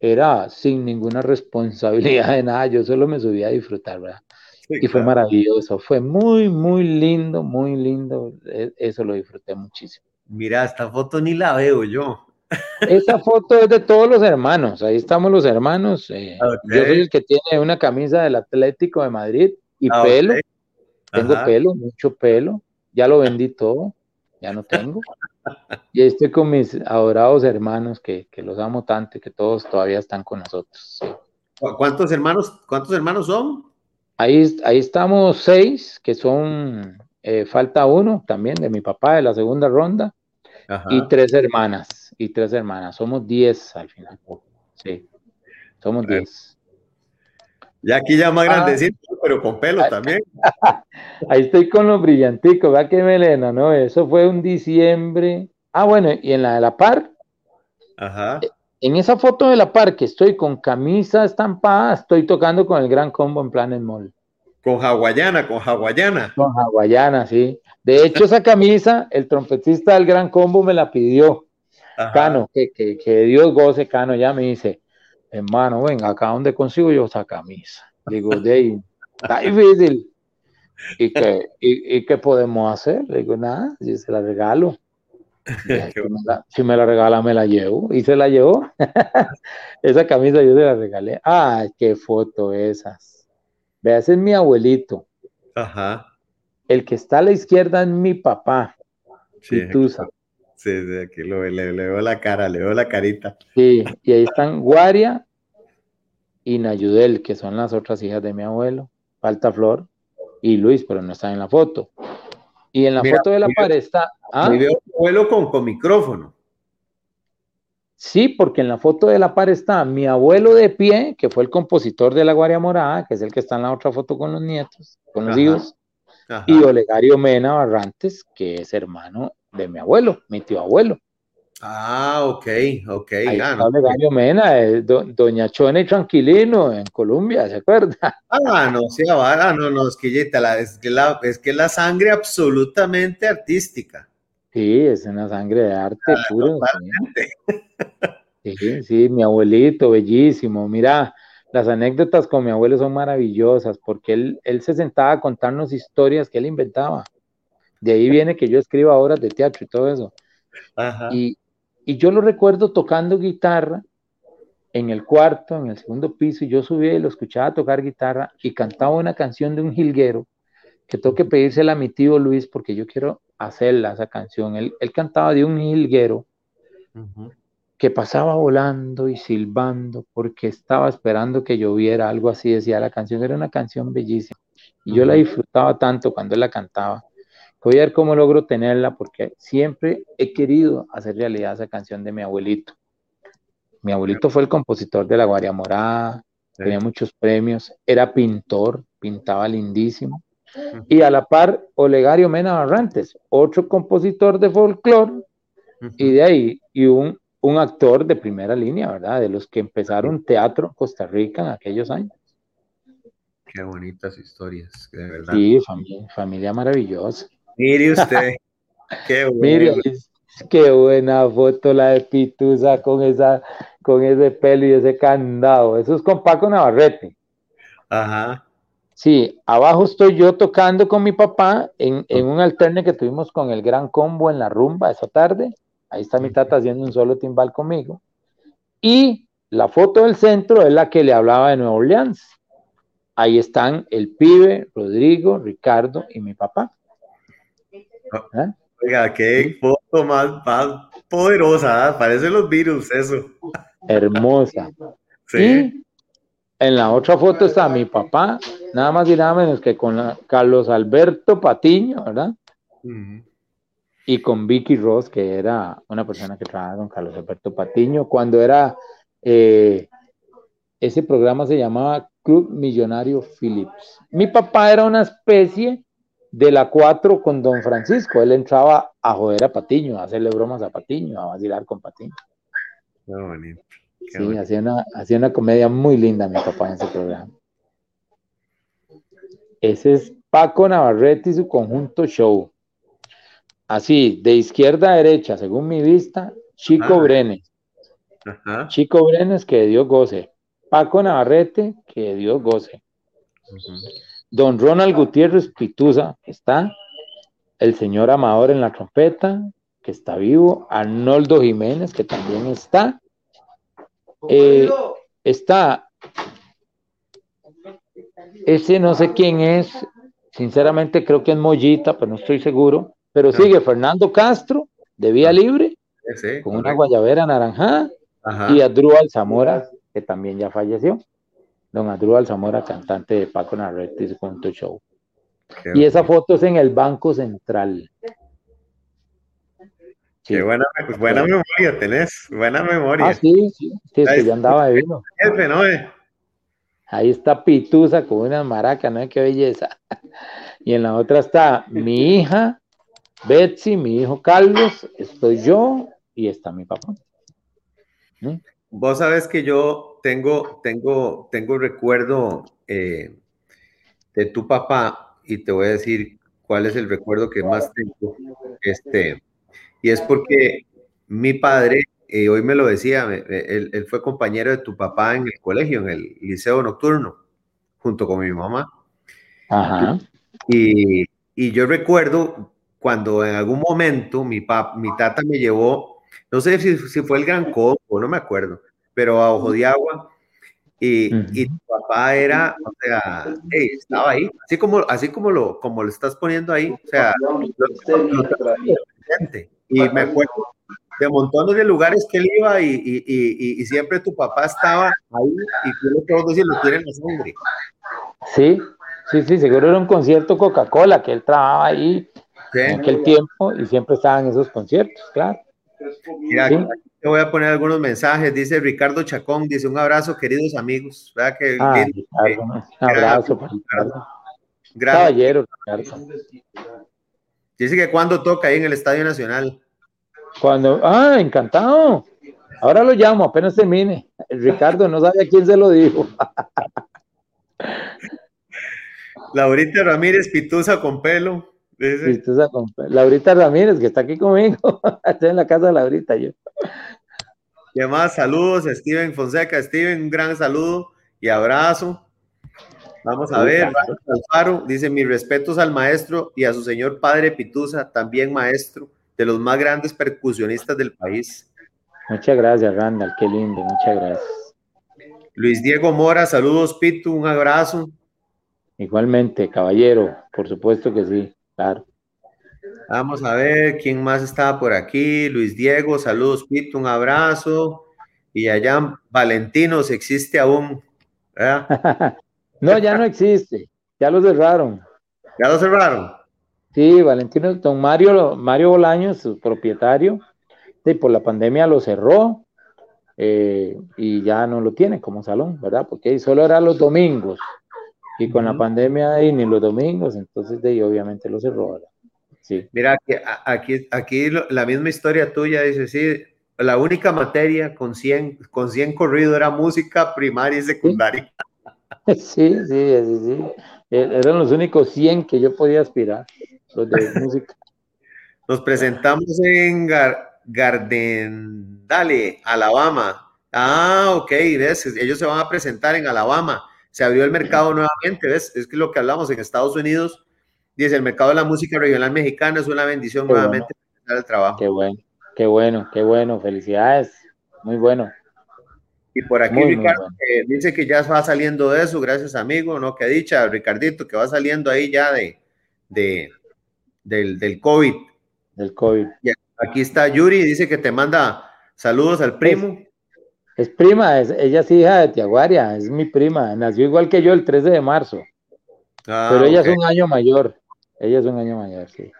era sin ninguna responsabilidad de nada, yo solo me subía a disfrutar, ¿verdad? y fue maravilloso, fue muy, muy lindo, muy lindo, e, eso lo disfruté muchísimo. Mira, esta foto ni la veo yo. Esa foto es de todos los hermanos, ahí estamos los hermanos. Eh, yo soy el que tiene una camisa del Atlético de Madrid y ah, pelo, tengo pelo, mucho pelo ya lo vendí todo, ya no tengo. Y estoy con mis adorados hermanos que, los amo tanto y que todos todavía están con nosotros. ¿Cuántos hermanos, cuántos hermanos son? Ahí, ahí estamos seis, que son, eh, falta uno también de mi papá de la segunda ronda, y tres hermanas, y tres hermanas. Somos diez al final. Sí, somos diez. Ya aquí ya más ah. pero con pelo también. Ahí estoy con los brillanticos, vea qué melena, ¿no? Eso fue un diciembre. Ah, bueno, y en la de la par. Ajá. En esa foto de la par que estoy con camisa estampada, estoy tocando con el gran combo en Planet Mall. Con hawaiana, con hawaiana. Con hawaiana, sí. De hecho, esa camisa, el trompetista del gran combo me la pidió. Cano, que, que, que Dios goce, Cano, ya me dice, hermano, venga, acá donde consigo yo esa camisa. Digo, de está difícil. ¿Y qué, y, qué podemos hacer? Digo, nada, si se la regalo. Si me, la, regala, me la llevo. Y se la llevó. esa camisa yo se la regalé. ¡Ay, qué foto esas! Vea, ese es mi abuelito. Ajá. El que está a la izquierda es mi papá. Sí, Sí, sí, aquí lo, le, le, veo la cara, le veo la carita. Sí, y ahí están Guaria y Nayudel, que son las otras hijas de mi abuelo. Falta Flor y Luis, pero no están en la foto. Y en la foto de la pared está. ¿ah? veo abuelo con, con micrófono. Sí, porque en la foto de la pared está mi abuelo de pie, que fue el compositor de La Guaria Morada, que es el que está en la otra foto con los nietos, con los hijos, y Olegario Mena Barrantes, que es hermano de mi abuelo, mi tío abuelo. Ah, ok, ok. Ahí ah, está Mena, eh, Doña Chone Tranquilino en Colombia, ¿se acuerda? Ah, no, sí, ah, no, no, es que, la, es, que la, es que la sangre absolutamente artística. Sí, es una sangre de arte ah, puro. Sí. sí, mi abuelito, bellísimo. Mira, las anécdotas con mi abuelo son maravillosas porque él, él se sentaba a contarnos historias que él inventaba. De ahí viene que yo escribo obras de teatro y todo eso. Y, yo lo recuerdo tocando guitarra en el cuarto, en el segundo piso, y yo subía y lo escuchaba tocar guitarra y cantaba una canción de un jilguero que tengo que pedírsela a mi tío Luis porque yo quiero hacerla, esa canción. Él, cantaba de un jilguero que pasaba volando y silbando porque estaba esperando que lloviera, algo así decía la canción. Era una canción bellísima y yo la disfrutaba tanto cuando él la cantaba Voy a ver cómo logro tenerla porque siempre he querido hacer realidad esa canción de mi abuelito. Mi abuelito fue el compositor de La Guardia Morada, tenía muchos premios, era pintor, pintaba lindísimo. Y a la par, Olegario Mena Barrantes, otro compositor de folclore, y de ahí, y un, un actor de primera línea, ¿verdad? De los que empezaron teatro en Costa Rica en aquellos años. Qué bonitas historias, de verdad. Sí, familia maravillosa. Mire usted. Qué bueno. qué buena foto la de Pitusa con esa, con ese pelo y ese candado. Eso es con Paco Navarrete. Ajá. Sí, abajo estoy yo tocando con mi papá en, un alterne que tuvimos con el gran combo en la rumba esa tarde. Ahí está mi tata haciendo un solo timbal conmigo. Y la foto del centro es la que le hablaba de Nueva Orleans. Ahí están el pibe, Rodrigo, Ricardo y mi papá. ¿Ah? Oiga, qué foto más, poderosa, ¿ah? parecen los virus, eso. Hermosa. Sí. en la otra foto está mi papá, nada más y nada menos que con Carlos Alberto Patiño, ¿verdad? Y con Vicky Ross, que era una persona que trabajaba con Carlos Alberto Patiño, cuando era, eh, ese programa se llamaba Club Millonario Phillips. Mi papá era una especie de la 4 con Don Francisco. Él entraba a joder a Patiño, a hacerle bromas a Patiño, a vacilar con Patiño. sí, hacía una, hacía una comedia muy linda mi papá en ese programa. Ese es Paco Navarrete y su conjunto show. Así, de izquierda a derecha, según mi vista, Chico ah. Brenes. Chico Brenes, que Dios goce. Paco Navarrete, que Dios goce. Don Ronald Gutiérrez Pituza, está. El señor Amador en la trompeta, que está vivo. Arnoldo Jiménez, que también está. Eh, está. Ese no sé quién es. Sinceramente creo que es Mollita, pero no estoy seguro. Pero sigue Fernando Castro, de Vía Libre, con una guayabera naranjada. Y Adrual Zamora, que también ya falleció don Adrúbal Zamora, cantante de Paco Narrete y su show. y esa foto es en el Banco Central. Qué buena, buena memoria tenés, buena memoria. Ah, sí, sí, sí que ya andaba de vino. Ahí está Pitusa con una maraca, ¿no? Qué belleza. Y en la otra está mi hija, Betsy, mi hijo Carlos, estoy yo y está mi papá. ¿Mm? Vos sabes que yo tengo, tengo, tengo recuerdo eh, de tu papá y te voy a decir cuál es el recuerdo que más tengo. Este, y es porque mi padre, eh, hoy me lo decía, él, fue compañero de tu papá en el colegio, en el liceo nocturno, junto con mi mamá. Ajá. Y, y yo recuerdo cuando en algún momento mi, pap, mi tata me llevó no sé si, si fue el Gran Combo, no me acuerdo, pero a Ojo de Agua. Y, y tu papá era, o sea, estaba ahí, así como, así como lo, como lo estás poniendo ahí, o sea, y me acuerdo de montones de lugares que él iba y, y, y, y siempre tu papá estaba ahí y tú todos decir lo quieren la sangre. Sí, sí, sí, seguro era un concierto Coca-Cola que él trabajaba ahí en aquel tiempo y siempre estaban esos conciertos, claro. Mira, te voy a poner algunos mensajes. Dice Ricardo Chacón, dice un abrazo, queridos amigos. ¿Verdad que, ah, un abrazo para Ricardo. Caballero, Ricardo. Dice que cuando toca ahí en el Estadio Nacional. Cuando, ah, encantado. Ahora lo llamo, apenas termine. Ricardo no sabe a quién se lo dijo. Laurita Ramírez, pitusa con pelo. Laurita Ramírez, que está aquí conmigo. Estoy en la casa de Laurita yo. ¿Qué más? Saludos, Steven Fonseca. Steven, un gran saludo y abrazo. Vamos a ver, Alfaro dice mis respetos al maestro y a su señor padre Pitusa, también maestro de los más grandes percusionistas del país. Muchas gracias, Randall, qué lindo, muchas gracias. Luis Diego Mora, saludos, Pitu, un abrazo. Igualmente, caballero, por supuesto que sí. Vamos a ver quién más estaba por aquí. Luis Diego, saludos, Pito, un abrazo. Y allá Valentinos existe aún. no, ya no existe. Ya lo cerraron. ¿Ya lo cerraron? Sí, Valentino, don Mario, Mario Bolaños, su propietario, y por la pandemia lo cerró eh, y ya no lo tiene como salón, ¿verdad? Porque solo era los domingos. Y con la pandemia ahí ni los domingos, entonces de ahí obviamente lo cerró. Sí. Mira, aquí, aquí la misma historia tuya dice, sí, la única materia con 100, con 100 corrido era música primaria y secundaria. Sí, sí, sí, sí. E, eran los únicos 100 que yo podía aspirar, los de música. Nos presentamos en Gardendale, Alabama. Ah, ok, ves, ellos se van a presentar en Alabama se abrió el mercado nuevamente, ¿ves? Es que lo que hablamos en Estados Unidos, dice, el mercado de la música regional mexicana es una bendición nuevamente el trabajo. Qué bueno, qué bueno, qué bueno, felicidades, muy bueno. Y por aquí Ricardo dice que ya va saliendo de eso, gracias amigo, ¿no? Que dicha, Ricardito, que va saliendo ahí ya de, de del, del COVID. Del COVID. Y aquí está Yuri, dice que te manda saludos al primo. Es, prima, es, ella es hija de Tiaguaria, es mi prima, nació igual que yo el 13 de marzo. Ah, pero ella es un año mayor, ella es un año mayor, sí.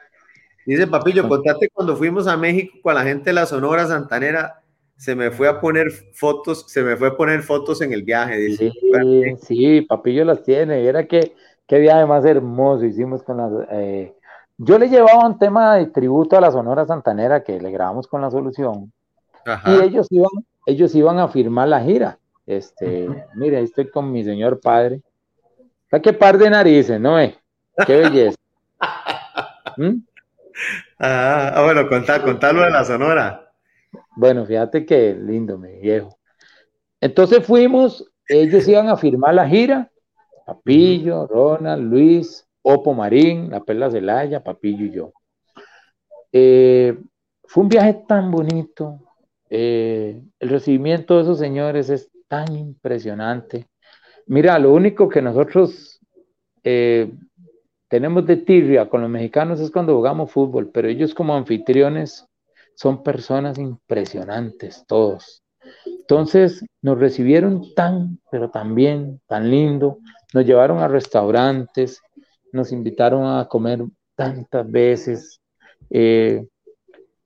Dice Papillo, contate cuando fuimos a México con la gente de la Sonora Santanera, se me fue a poner fotos, se me fue a poner fotos en el viaje. Dice. Sí, sí, Papillo las tiene. Era que qué viaje más hermoso hicimos con las. Eh, yo le llevaba un tema de tributo a la Sonora Santanera que le grabamos con la solución. Y ellos iban, ellos iban a firmar la gira. Este, mire, estoy con mi señor padre. qué par de narices, ¿no? Eh? Qué belleza. ¿Mm? Ah, ah, bueno, contá, contalo de la Sonora. Bueno, fíjate qué lindo, mi viejo. Entonces fuimos, ellos iban a firmar la gira, Papillo, Ronald, Luis, Opo Marín, La Perla Celaya, Papillo y yo. Eh, fue un viaje tan bonito, eh, el recibimiento de esos señores es tan impresionante. Mira, lo único que nosotros eh, tenemos de tirria con los mexicanos es cuando jugamos fútbol, pero ellos como anfitriones son personas impresionantes, todos. Entonces nos recibieron tan, pero tan bien, tan lindo, nos llevaron a restaurantes, nos invitaron a comer tantas veces. Eh,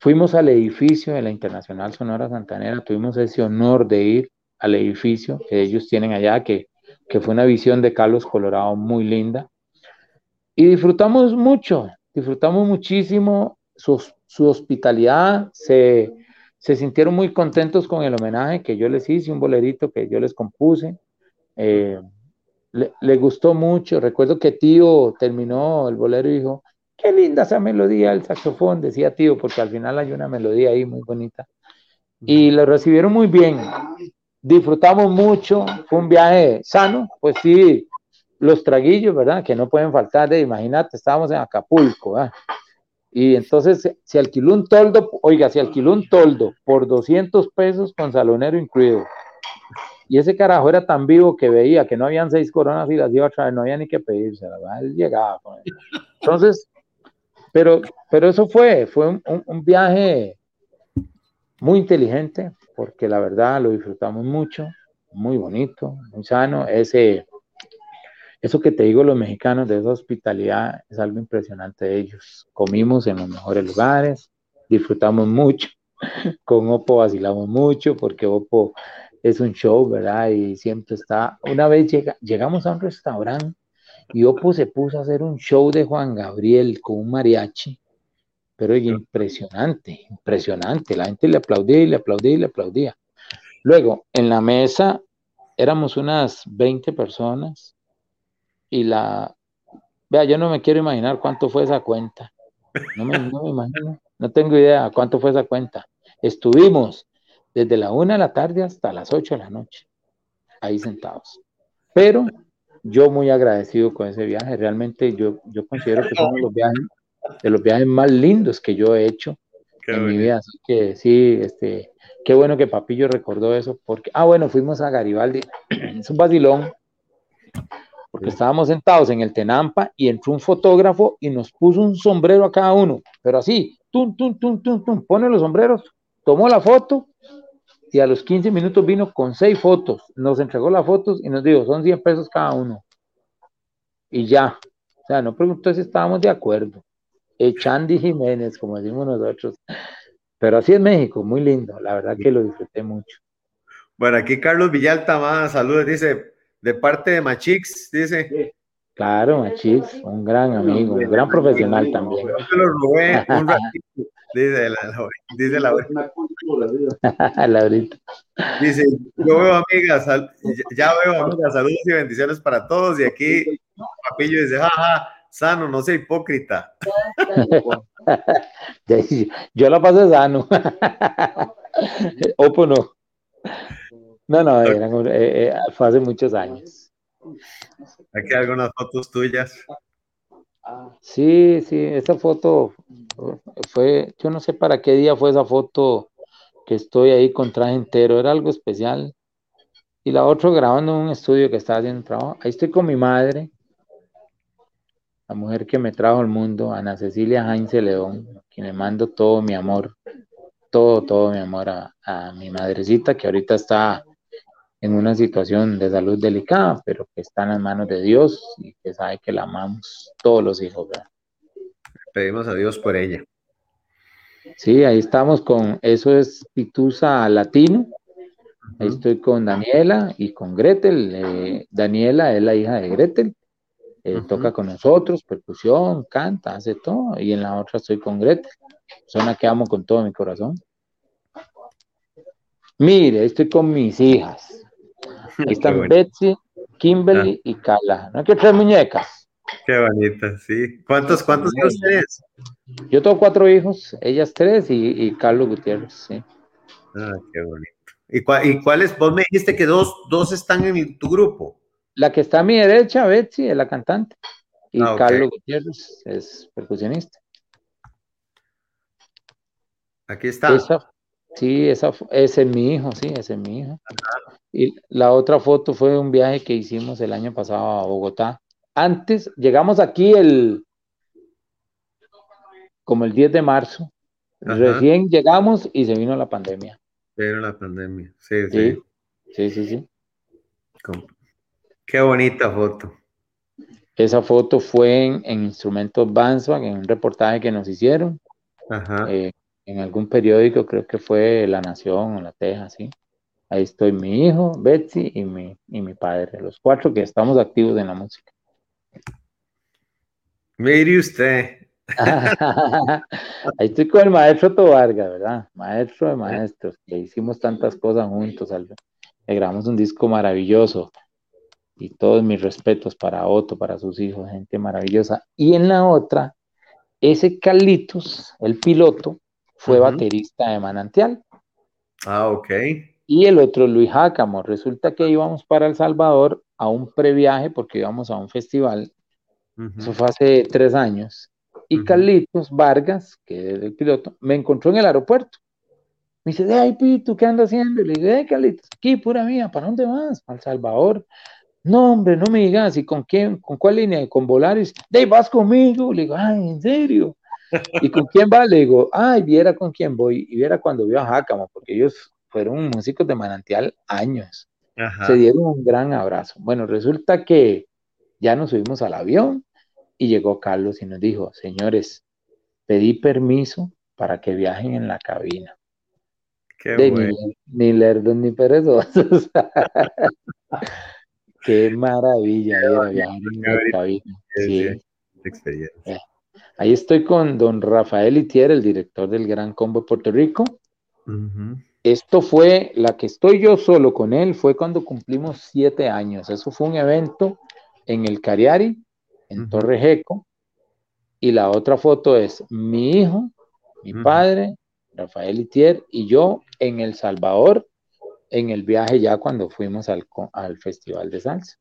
fuimos al edificio de la Internacional Sonora Santanera, tuvimos ese honor de ir al edificio que ellos tienen allá, que, que fue una visión de Carlos Colorado muy linda. Y disfrutamos mucho, disfrutamos muchísimo su, hospitalidad, se, sintieron muy contentos con el homenaje que yo les hice, un bolerito que yo les compuse. Eh, le, gustó mucho. Recuerdo que tío terminó el bolero y dijo, qué linda esa melodía del saxofón, decía tío, porque al final hay una melodía ahí muy bonita. Y lo recibieron muy bien. Disfrutamos mucho, fue un viaje sano, pues sí, los traguillos, ¿verdad? Que no pueden faltar, de, imagínate, estábamos en Acapulco, Y entonces se alquiló un toldo, oiga, se alquiló un toldo por 200 pesos con salonero incluido. Y ese carajo era tan vivo que veía que no habían seis coronas y las iba a traer, no había ni que pedirse, ¿verdad? Él llegaba Entonces, pero, pero eso fue, fue un, un viaje muy inteligente, porque la verdad lo disfrutamos mucho, muy bonito, muy sano. Ese, eso que te digo, los mexicanos de esa hospitalidad es algo impresionante de ellos. Comimos en los mejores lugares, disfrutamos mucho. Con Oppo vacilamos mucho porque Oppo es un show, ¿verdad? Y siempre está. Una vez llegamos a un restaurante y Oppo se puso a hacer un show de Juan Gabriel con un mariachi, pero impresionante, impresionante. La gente le aplaudía y le aplaudía y le aplaudía. Luego, en la mesa éramos unas 20 personas y la... Vea, yo no me quiero imaginar cuánto fue esa cuenta. No me imagino, no tengo idea cuánto fue esa cuenta. Estuvimos desde la una de la tarde hasta las ocho de la noche, ahí sentados. Pero yo muy agradecido con ese viaje. Realmente yo, yo considero que son los viajes, de los viajes más lindos que yo he hecho en mi vida. Así que sí, este, qué bueno que Papillo recordó eso. Porque, ah, bueno, fuimos a Garibaldi. es un vacilón porque estábamos sentados en el Tenampa y entró un fotógrafo y nos puso un sombrero a cada uno, pero así, tum, tum, tum, tum, tum, pone los sombreros, tomó la foto y a los 15 minutos vino con seis fotos, nos entregó las fotos y nos dijo, son 100 pesos cada uno. Y ya, o sea, no preguntó si estábamos de acuerdo. Echandi Jiménez, como decimos nosotros. Pero así es México, muy lindo, la verdad que lo disfruté mucho. Bueno, aquí Carlos Villalta más saludos, dice, de parte de Machix, dice. Claro, Machix, un gran amigo, un gran profesional también. Yo te lo robé un ratito, dice la, dice la Dice, yo veo amigas, ya veo amigas, saludos y bendiciones para todos. Y aquí Papillo dice, jaja, sano, no sea hipócrita. yo la pasé sano. Opo no. No, no, eran, eh, eh, fue hace muchos años. Aquí hay algunas fotos tuyas. Sí, sí, esa foto fue, yo no sé para qué día fue esa foto que estoy ahí con traje entero, era algo especial. y la otra grabando en un estudio que estaba haciendo trabajo. Ahí estoy con mi madre, la mujer que me trajo al mundo, Ana Cecilia Heinze León, quien le mando todo mi amor, todo, todo mi amor a, a mi madrecita, que ahorita está en una situación de salud delicada, pero que está en las manos de Dios y que sabe que la amamos todos los hijos. ¿verdad? Pedimos a Dios por ella. Sí, ahí estamos con, eso es Pitusa Latino. Ahí estoy con Daniela y con Gretel. Eh, Daniela es la hija de Gretel. Eh, toca con nosotros, percusión, canta, hace todo. Y en la otra estoy con Gretel, persona que amo con todo mi corazón. Mire, estoy con mis hijas. Ahí están Betsy, Kimberly ah. y Carla. ¿No hay que tres muñecas? Qué bonita, sí. ¿Cuántos, cuántos hijos tienes? Yo tengo cuatro hijos, ellas tres y, Carlos Gutiérrez, sí. Ah, qué bonito. ¿Y, ¿Y, cuáles? Vos me dijiste que dos, dos están en tu grupo. La que está a mi derecha, Betsy, es la cantante. Y ah, Carlos Gutiérrez es percusionista. Aquí está. sí, esa, ese es mi hijo, sí, ese es mi hijo. Y la otra foto fue un viaje que hicimos el año pasado a Bogotá. Antes, llegamos aquí el, como el 10 de marzo. Recién llegamos y se vino la pandemia. Vino la pandemia, sí, sí. Sí, sí, sí. Qué bonita foto. Esa foto fue en, Instrumentos Banswag, en un reportaje que nos hicieron. Eh, en algún periódico, creo que fue La Nación o La Teja, sí. Ahí estoy mi hijo, Betsy y mi, y mi padre, los cuatro que estamos activos en la música. Mire usted. Ahí estoy con el maestro Tobarga, ¿verdad? Maestro de maestros, que hicimos tantas cosas juntos, Le grabamos un disco maravilloso y todos mis respetos para Otto, para sus hijos, gente maravillosa. Y en la otra, ese Carlitos, el piloto, fue baterista de Manantial. Ah, ok. Y el otro, Luis Jácamo. Resulta que íbamos para El Salvador a un previaje porque íbamos a un festival. Eso fue hace tres años. Y Carlitos Vargas, que es el piloto, me encontró en el aeropuerto. Me dice, ay, Pito, ¿qué anda haciendo? Y le dije, ay, Carlitos, aquí, pura mía, ¿para dónde vas? Al Salvador. No, hombre, no me digas, ¿y con quién? ¿Con cuál línea? ¿Con Volaris? De vas conmigo. Le digo, ay, ¿en serio? ¿Y con quién va? Le digo, ay, viera con quién voy. Y viera cuando vio a Jácamo, porque ellos fueron músicos de manantial años. Se dieron un gran abrazo. Bueno, resulta que ya nos subimos al avión y llegó Carlos y nos dijo, señores, pedí permiso para que viajen en la cabina. Qué bueno. Ni, ni lerdos ni perezosos. Qué maravilla era viajar en la cabina. Sí. Eh, ahí estoy con don Rafael Itier, el director del Gran Combo de Puerto Rico. Esto fue, la que estoy yo solo con él, fue cuando cumplimos siete años. Eso fue un evento en el Cariari, en Torre Jeco. Y la otra foto es mi hijo, mi padre, Rafael Itier, y yo en El Salvador, en el viaje ya cuando fuimos al, al festival de salsa.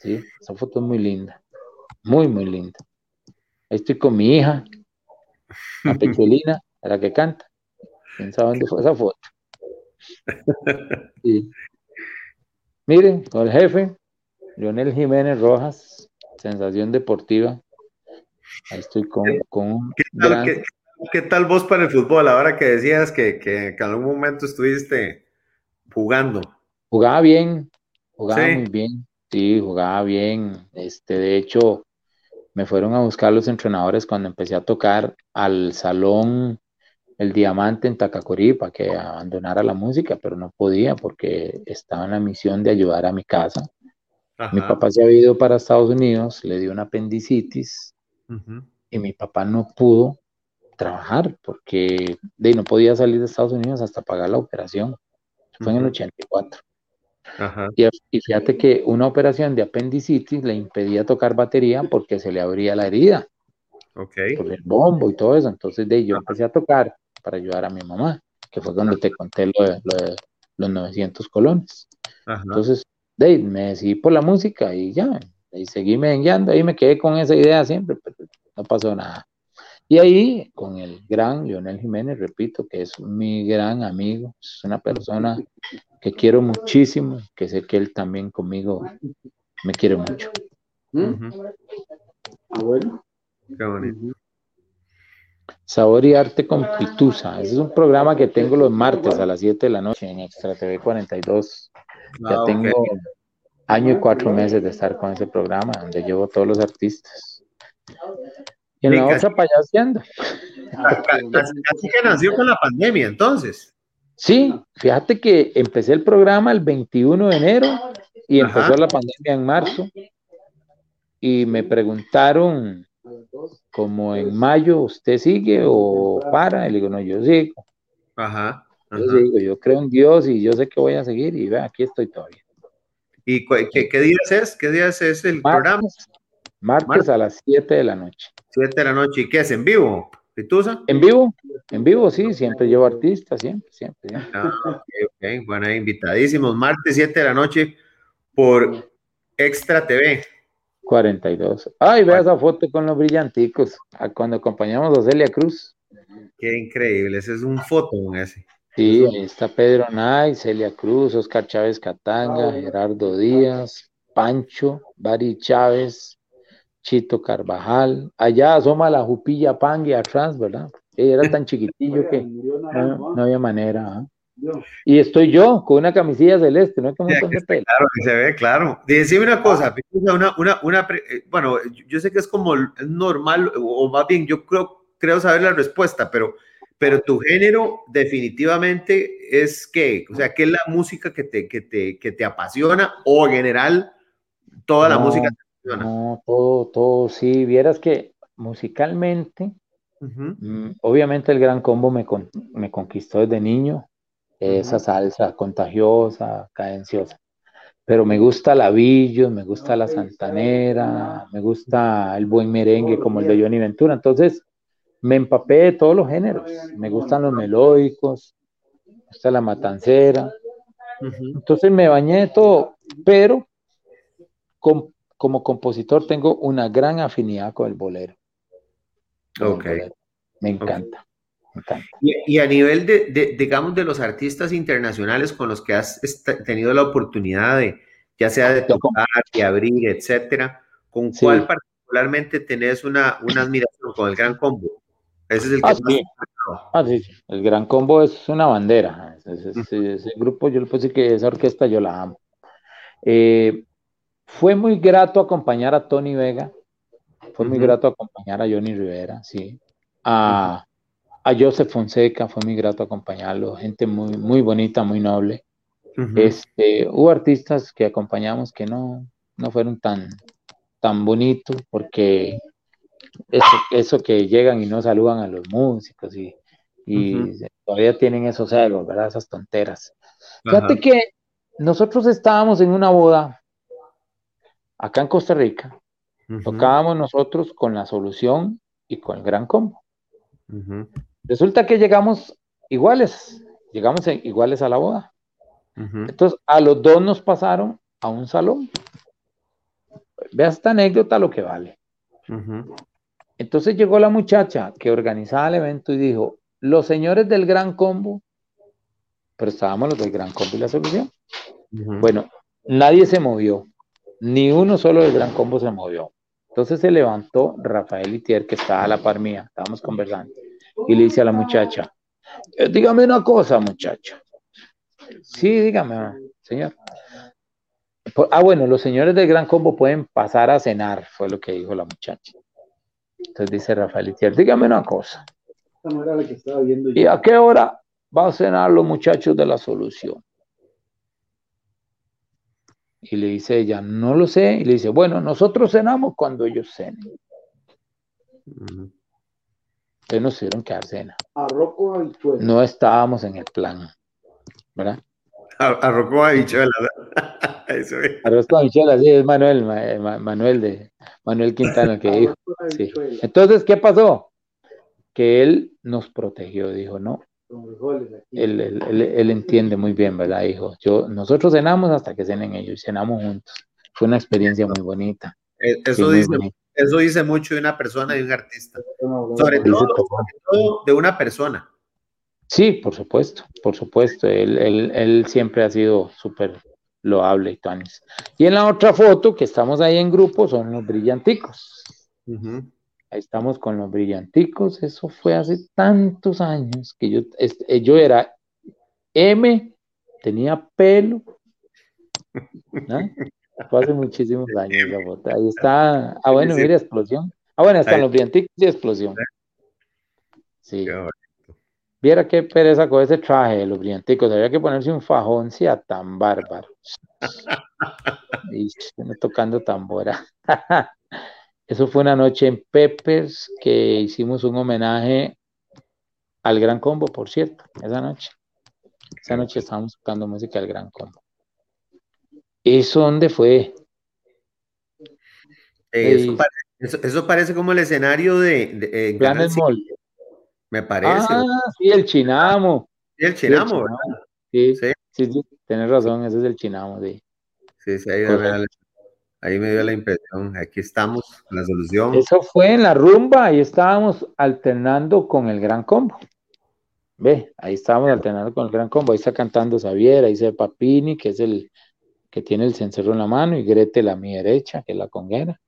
Sí, esa foto es muy linda, muy, muy linda. Ahí estoy con mi hija, la pechuelina, la que canta. ¿Quién sabe dónde fue esa foto? Miren, con el jefe, Leonel Jiménez Rojas, sensación deportiva. Ahí estoy con, con ¿Qué, tal, ¿qué, tal vos para el fútbol? Ahora que decías que, que en algún momento estuviste jugando. Jugaba bien, jugaba muy bien, sí, jugaba bien. Este, de hecho, me fueron a buscar los entrenadores cuando empecé a tocar al salón El Diamante en Tacacorí para que abandonara la música, pero no podía porque estaba en la misión de ayudar a mi casa. Mi papá se había ido para Estados Unidos, le dio una apendicitis y mi papá no pudo trabajar porque de, no podía salir de Estados Unidos hasta pagar la operación fue en el 84. Y, fíjate que una operación de apendicitis le impedía tocar batería porque se le abría la herida. Ok. Por el bombo y todo eso. Entonces de yo empecé a tocar para ayudar a mi mamá, que fue cuando te conté lo de, los 900 colones. Entonces, de me decidí por la música y ya, y seguí merengueando, ahí me quedé con esa idea siempre, pero no pasó nada. Y ahí, con el gran Leonel Jiménez, repito, que es mi gran amigo, es una persona que quiero muchísimo, que sé que él también conmigo me quiere mucho. Ah, bueno. Qué bonito. Sabor y Arte con Pitusa. Ese es un programa que tengo los martes a las 7 de la noche en Extra TV 42. Ya Ah, tengo año y cuatro meses de estar con ese programa, donde llevo todos los artistas. Y en la Ricas. otra payaseando. Casi, casi que nació con la pandemia, entonces. Sí, fíjate que empecé el programa el 21 de enero y Ajá. empezó la pandemia en marzo. Y me preguntaron como en mayo, ¿usted sigue o para? Y le digo, no, yo sigo. Ajá. Yo ajá. sigo, yo creo en Dios y yo sé que voy a seguir y vea, aquí estoy todavía. ¿Y qué, qué días es? ¿Qué días es el programa? Martes, a las 7 de la noche. Siete de la noche. ¿Y qué es? ¿En vivo? ¿Pitusa? En vivo, en vivo, sí, siempre llevo artistas, siempre, siempre. siempre. Ah, ok, ok. Bueno, invitadísimos. Martes 7 de la noche por Extra TV. 42. Ay, vea esa foto con los brillanticos, a cuando acompañamos a Celia Cruz. Qué increíble. Ese es un foto ese. Sí, ahí está Pedro Nay, Celia Cruz, Oscar Chávez Catanga, Gerardo Díaz, Pancho, Bari Chávez, Chito Carvajal. Allá asoma la Jupilla Pangui atrás, ¿verdad? Ella era tan chiquitillo que no, no había manera. ¿ah? Y estoy yo con una camisilla celeste, ¿no? Como Sí, aquí está claro, se ve, claro. Decime una cosa, una, una, una, eh, bueno, yo- sé que es como normal, o más bien, yo creo, creo saber la respuesta, pero, pero tu género definitivamente es que, o sea, ¿qué es la música que te, que te, que te apasiona o en general toda la música te apasiona? No, todo, todo, sí. Vieras que musicalmente, mm, obviamente el Gran Combo me, con- me conquistó desde niño, esa salsa contagiosa, cadenciosa. Pero me gusta la Villos, me gusta la Santanera, me gusta el buen merengue como el de Johnny Ventura. Entonces, me empapé de todos los géneros. Me gustan los melódicos, me gusta la matancera. Entonces me bañé de todo, pero com- como compositor tengo una gran afinidad con el bolero. Con el Ok. bolero. Me encanta, me encanta. Y, y a nivel de, de, digamos, de los artistas internacionales con los que has tenido la oportunidad de, ya sea de tocar y abrir, etcétera, ¿con Sí. cuál particularmente tenés una, una admiración con el Gran Combo? Ese es el que Ah, sí. Ah, sí, sí. El Gran Combo es una bandera. Ese, ese- ese grupo, yo le puedo decir que esa orquesta yo la amo. Eh, fue muy grato acompañar a Tony Vega, fue muy grato acompañar a Johnny Rivera, sí. A, a Joseph Fonseca fue muy grato acompañarlo, gente muy, muy bonita, muy noble. Este, hubo artistas que acompañamos que no, no fueron tan, tan bonitos porque eso, eso que llegan y no saludan a los músicos y, y todavía tienen esos egos, ¿verdad? Esas tonteras. Fíjate que nosotros estábamos en una boda acá en Costa Rica, tocábamos nosotros con la solución y con el gran combo. Resulta que llegamos iguales, llegamos iguales a la boda. Entonces, a los dos nos pasaron a un salón. Vea esta anécdota lo que vale. Entonces llegó la muchacha que organizaba el evento y dijo, los señores del Gran Combo, pero estábamos los del Gran Combo y la solución. Bueno, nadie se movió, ni uno solo del Gran Combo se movió. Entonces se levantó Rafael Itier, que estaba a la par mía, estábamos conversando, y le dice a la muchacha, "Eh, dígame una cosa, muchacha. Sí, dígame, señor. Por- ah, bueno, los señores del Gran Combo pueden pasar a cenar, fue lo que dijo la muchacha. Entonces dice Rafael Itier, dígame una cosa. Esta no era la que estaba viendo ¿Y a qué hora va a cenar los muchachos de la solución? Y le dice ella, no lo sé. Y le dice, bueno, nosotros cenamos cuando ellos cenen. Ujú. Entonces nos tuvieron que dar cena. Arroz con habichuelas. No estábamos en el plan. ¿Verdad? A- Arroz con habichuelas. Eso es. Arroz con sí, es Manuel, Ma- Ma- Manuel de Manuel Quintana el que dijo. Sí. Entonces, ¿qué pasó? Que él nos protegió, dijo, no, él, él- él- él entiende muy bien, ¿verdad? Dijo, yo, nosotros cenamos hasta que cenen ellos, y cenamos juntos. Fue una experiencia muy bonita. Eh, sí, Eso muy dice, bonita. Eso dice mucho de una persona y de un artista. Sobre todo, sobre de una persona. Sí, por supuesto, por supuesto. Él, él, él siempre ha sido súper loable y tanis. Y en la otra foto, que estamos ahí en grupo, son los brillanticos. Ahí estamos con los brillanticos. Eso fue hace tantos años que yo, este, yo era M, tenía pelo. ¿no? Fue hace muchísimos años esa foto. Ahí está. Ah, bueno, mira, explosión. Ah, bueno, están los brillanticos y explosión. Sí. Viera qué pereza con ese traje de los brillanticos. Había que ponerse un fajón, sea tan bárbaro. Y tocando tambora. Eso fue una noche en Peppers que hicimos un homenaje al Gran Combo, por cierto, esa noche. Esa noche estábamos tocando música del Gran Combo. ¿Eso dónde fue? Eh, Eso, parece como el escenario de, de- Planet 5, Mall. me parece. Ah, sí, el Chinamo. Sí, el Sí, el Chinamo, ¿verdad? Chinamo. Sí, Sí. sí, sí, tienes razón, ese es el Chinamo, sí. Sí, sí, ahí, la- ahí me dio la impresión. Aquí estamos, la solución. Eso fue en la rumba y estábamos alternando con el Gran Combo. Ve, ahí estábamos alternando con el Gran Combo. Ahí está cantando Xavier, ahí se Papini, que es el que tiene el cencerro en la mano, y Gretel a mi derecha, que es la conguera.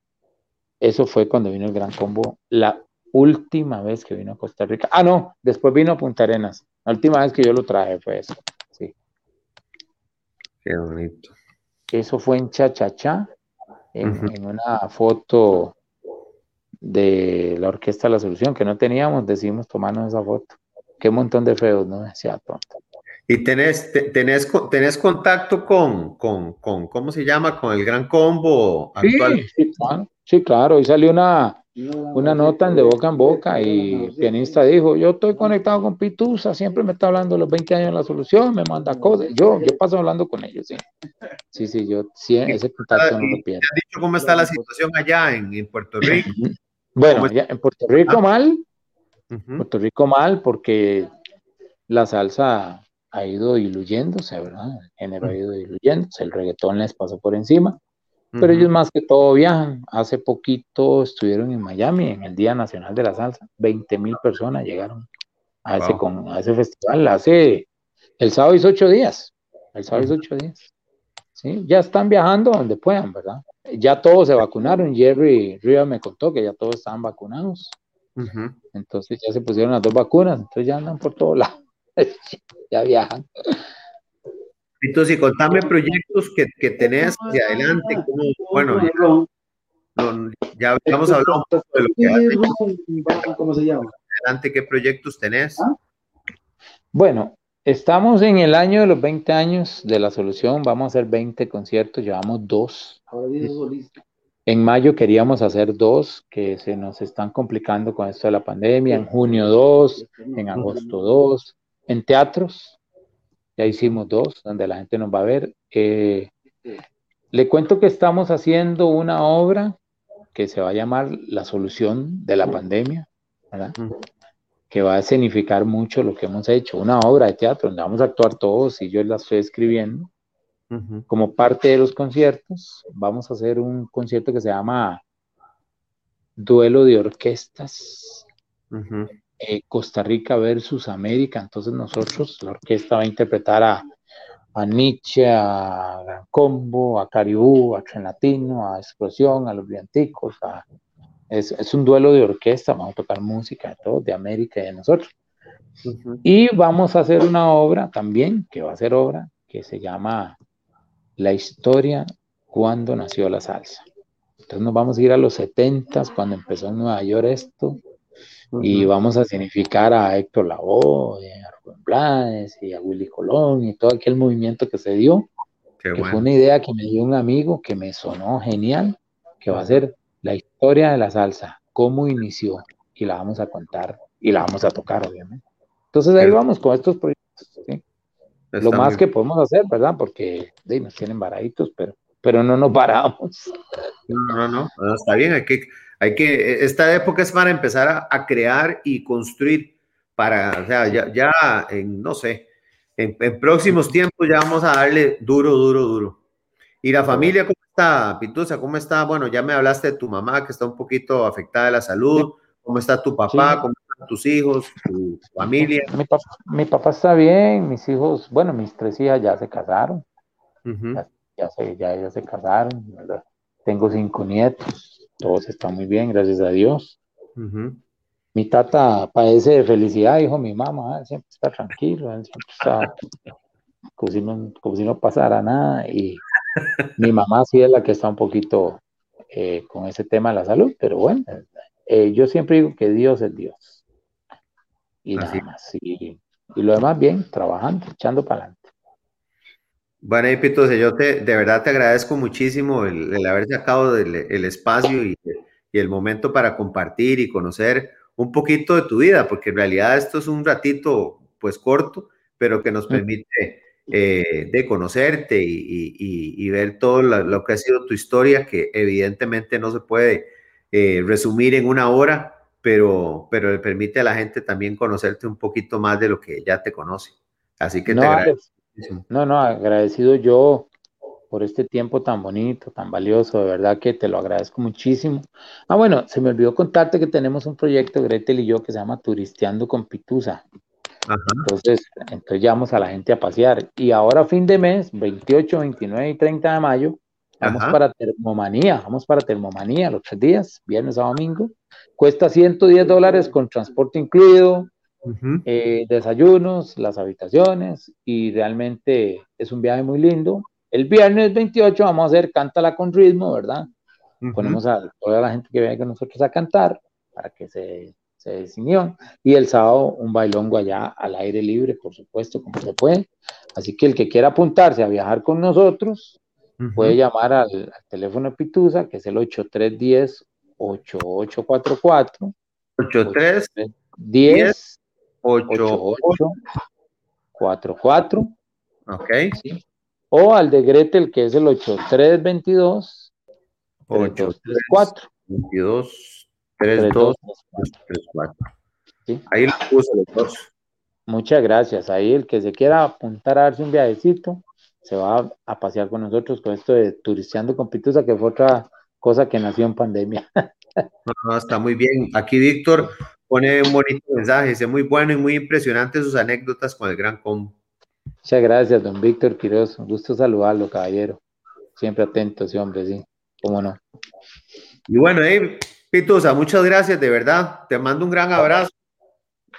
Eso fue cuando vino el Gran Combo, la última vez que vino a Costa Rica. Ah, no, después vino a Punta Arenas. La última vez que yo lo traje fue eso. Sí. Qué bonito. Eso fue en Chachachá, en, Ujú. en una foto de la Orquesta La Solución que no teníamos, decidimos tomarnos esa foto. Qué montón de feos, ¿no? Decía tonto. Y tenés, te- tenés, tenés contacto con, con, con, ¿cómo se llama? Con el Gran Combo actual. Sí, sí, claro. Sí, claro. Hoy salió una, una nota en de boca en boca y el pianista dijo, yo estoy conectado con Pitusa, siempre me está hablando de los 20 años de la solución, me manda cosas. Yo, yo paso hablando con ellos, sí. Sí, sí, yo sí, ese contacto no ¿Y lo pierdo. te han dicho cómo está la situación allá en, en Puerto Rico? Bueno, ya en Puerto Rico Ah. mal. Puerto Rico mal porque la salsa ha ido diluyéndose, ¿verdad? El género ha ido diluyéndose, el reggaetón les pasó por encima, pero ellos más que todo viajan. Hace poquito estuvieron en Miami en el Día Nacional de la Salsa, 20 mil personas llegaron a ese, con, a ese festival. Hace, el sábado hizo ocho días, el sábado hizo ocho días. Sí, ya están viajando donde puedan, ¿verdad? Ya todos se vacunaron. Jerry Rivas me contó que ya todos estaban vacunados. Entonces ya se pusieron las dos vacunas, entonces ya andan por todos lados. ya viajan. Entonces, y contame proyectos que, que tenés hacia adelante. cómo- bueno, ya, habíamos hablado un poco de lo que hace ¿Cómo se llama? adelante, qué proyectos tenés. Ah. Bueno, estamos en el año de los 20 años de la solución, vamos a hacer 20 conciertos, llevamos dos. Ahora. En mayo queríamos hacer dos, que se nos están complicando con esto de la pandemia, en junio dos, en agosto dos, en teatros, ya hicimos dos, donde la gente nos va a ver. Eh, le cuento que estamos haciendo una obra que se va a llamar La solución de la pandemia, que va a significar mucho lo que hemos hecho, una obra de teatro donde vamos a actuar todos y yo la estoy escribiendo. Como parte de los conciertos, vamos a hacer un concierto que se llama Duelo de Orquestas. Eh, Costa Rica versus América. Entonces nosotros, la orquesta va a interpretar a, a Nietzsche, a Gran Combo, a Caribú, a Tren Latino, a Explosión, a Los Brillanticos. a- es, es un duelo de orquesta, vamos a tocar música de todos, de América y de nosotros. Y vamos a hacer una obra también, que va a ser obra, que se llama La historia cuando nació la salsa. Entonces nos vamos a ir a los 70 cuando empezó en Nueva York esto, y vamos a significar a Héctor Lavoe, a Rubén Blades y a Willy Colón y todo aquel movimiento que se dio, Qué que fue bueno. una idea que me dio un amigo que me sonó genial, que va a ser la historia de la salsa, cómo inició, y la vamos a contar y la vamos a tocar, obviamente. Entonces ahí vamos con estos proyectos, ¿sí? lo más muy que podemos hacer, ¿verdad? Porque de, nos tienen varaditos, pero, pero no nos paramos. No, no, no, no, está bien, hay que, hay que, esta época es para empezar a, a crear y construir para, o sea, ya, ya en, no sé, en, en próximos tiempos ya vamos a darle duro, duro, duro. ¿Y la familia cómo está, Pitusa? ¿Cómo está? Bueno, ya me hablaste de tu mamá que está un poquito afectada de la salud, ¿cómo está tu papá? Sí. ¿Cómo está tus hijos, tu familia? Mi papá, mi papá está bien, mis hijos, bueno, mis tres hijas ya se casaron, Ujú, ya, ya se, ya ellas se casaron, ¿verdad? Tengo cinco nietos, todos están muy bien, gracias a Dios. Mi tata padece de felicidad, dijo mi mamá, él siempre está tranquilo, siempre está como si no, como si no pasara nada. Y mi mamá sí es la que está un poquito eh, con ese tema de la salud, pero bueno, eh, yo siempre digo que Dios es Dios. Y Así. nada más. Y, y lo demás bien, trabajando, echando para adelante. Bueno, y Pitose, yo te, de verdad te agradezco muchísimo el, el haber sacado el, el espacio y, y el momento para compartir y conocer un poquito de tu vida, porque en realidad esto es un ratito pues corto, pero que nos permite eh, de conocerte y, y- y- y ver todo lo, lo que ha sido tu historia, que evidentemente no se puede eh, resumir en una hora, pero, pero le permite a la gente también conocerte un poquito más de lo que ya te conoce. Así que No, te agradezco. No, no, agradecido yo por este tiempo tan bonito, tan valioso, de verdad que te lo agradezco muchísimo. Ah, bueno, se me olvidó contarte que tenemos un proyecto, Gretel y yo, que se llama Turisteando con Pitusa. Ajá. Entonces, entonces llevamos a la gente a pasear. Y ahora fin de mes, 28, 29 y 30 de mayo, vamos Ajá. para Termomanía, vamos para Termomanía los tres días, viernes a domingo. Cuesta 110 dólares con transporte incluido, Eh, desayunos, las habitaciones y realmente es un viaje muy lindo. El viernes 28 vamos a hacer Cántala con ritmo, ¿verdad? Ponemos a toda la gente que venga con nosotros a cantar para que se, se. Y el sábado un bailongo allá al aire libre, por supuesto, como se puede. Así que el que quiera apuntarse a viajar con nosotros puede llamar al, al teléfono de Pitusa, que es el 8310-8844. 83 10 8 8844, Ok. ¿sí? O al de Gretel, que es el 8322 8 3234. 22 3 2 3 4. Sí. Ahí lo puse los dos. Muchas gracias. Ahí el que se quiera apuntar a darse un viajecito, se va a pasear con nosotros con esto de turisteando con Pitusa, que fue otra cosa que nació en pandemia. No, no, está muy bien. Aquí Víctor pone un bonito mensaje. Dice muy bueno y muy impresionante sus anécdotas con el Gran Combo. Muchas gracias, don Víctor Quiroz. Un gusto saludarlo, caballero. Siempre atento, ese hombre, sí. ¿Cómo no? Y bueno, eh, Pitusa, muchas gracias, de verdad. Te mando un gran abrazo.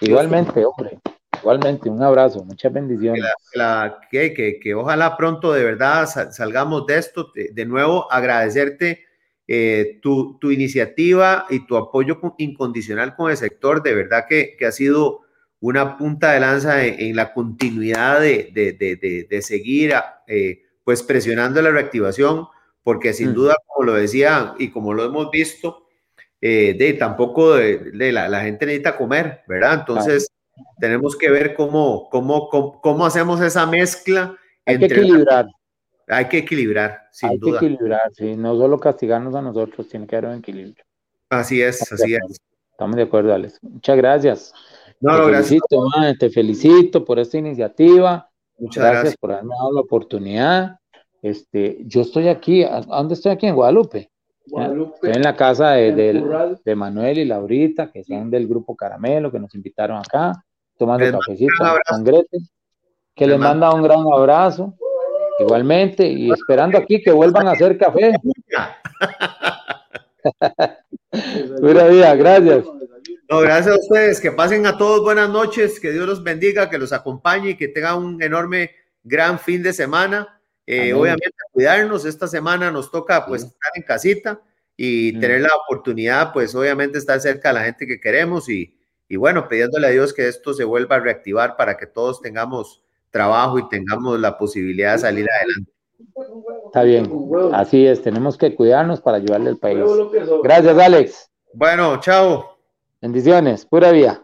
Igualmente, hombre. Igualmente, un abrazo. Muchas bendiciones. La- que, que, que ojalá pronto de verdad sa- salgamos de esto. De, de nuevo, agradecerte eh, tu, tu iniciativa y tu apoyo con- incondicional con el sector. De verdad que, que ha sido una punta de lanza en, en la continuidad de, de, de, de- seguir eh, pues presionando la reactivación, porque sin Mm. duda, como lo decía y como lo hemos visto, eh, de tampoco de, la, la gente necesita comer, ¿verdad? Entonces, tenemos que ver cómo, cómo, cómo, cómo hacemos esa mezcla. Hay que entre- equilibrar, hay que equilibrar, sin hay duda. que equilibrar, sí. No solo castigarnos a nosotros, tiene que haber un equilibrio. Así es, así es. Estamos de acuerdo, Alex. Muchas gracias. No, te no, gracias. felicito, man, te felicito por esta iniciativa. Muchas Gracias, gracias. por haberme dado la oportunidad. Este, yo estoy aquí, ¿a a dónde estoy aquí? En Guadalupe. Guadalupe, Estoy en la casa de, Manuel y Laurita, que son del grupo Caramelo, que nos invitaron acá, tomando Les cafecito con Grete, que Les manda un gran abrazo, igualmente, y esperando aquí que vuelvan a hacer café. Pura vida, gracias. No, gracias a ustedes. Que pasen a todos buenas noches. Que Dios los bendiga, que los acompañe y que tengan un enorme, gran fin de semana. Eh, obviamente, cuidarnos. Esta semana nos toca, pues, Sí. estar en casita y tener la oportunidad, pues, obviamente, estar cerca de la gente que queremos y, y bueno, pidiéndole a Dios que esto se vuelva a reactivar para que todos tengamos trabajo y tengamos la posibilidad de salir adelante. Está bien, así es, tenemos que cuidarnos para ayudarle al país. Gracias, Alex. Bueno, chao. Bendiciones, pura vida.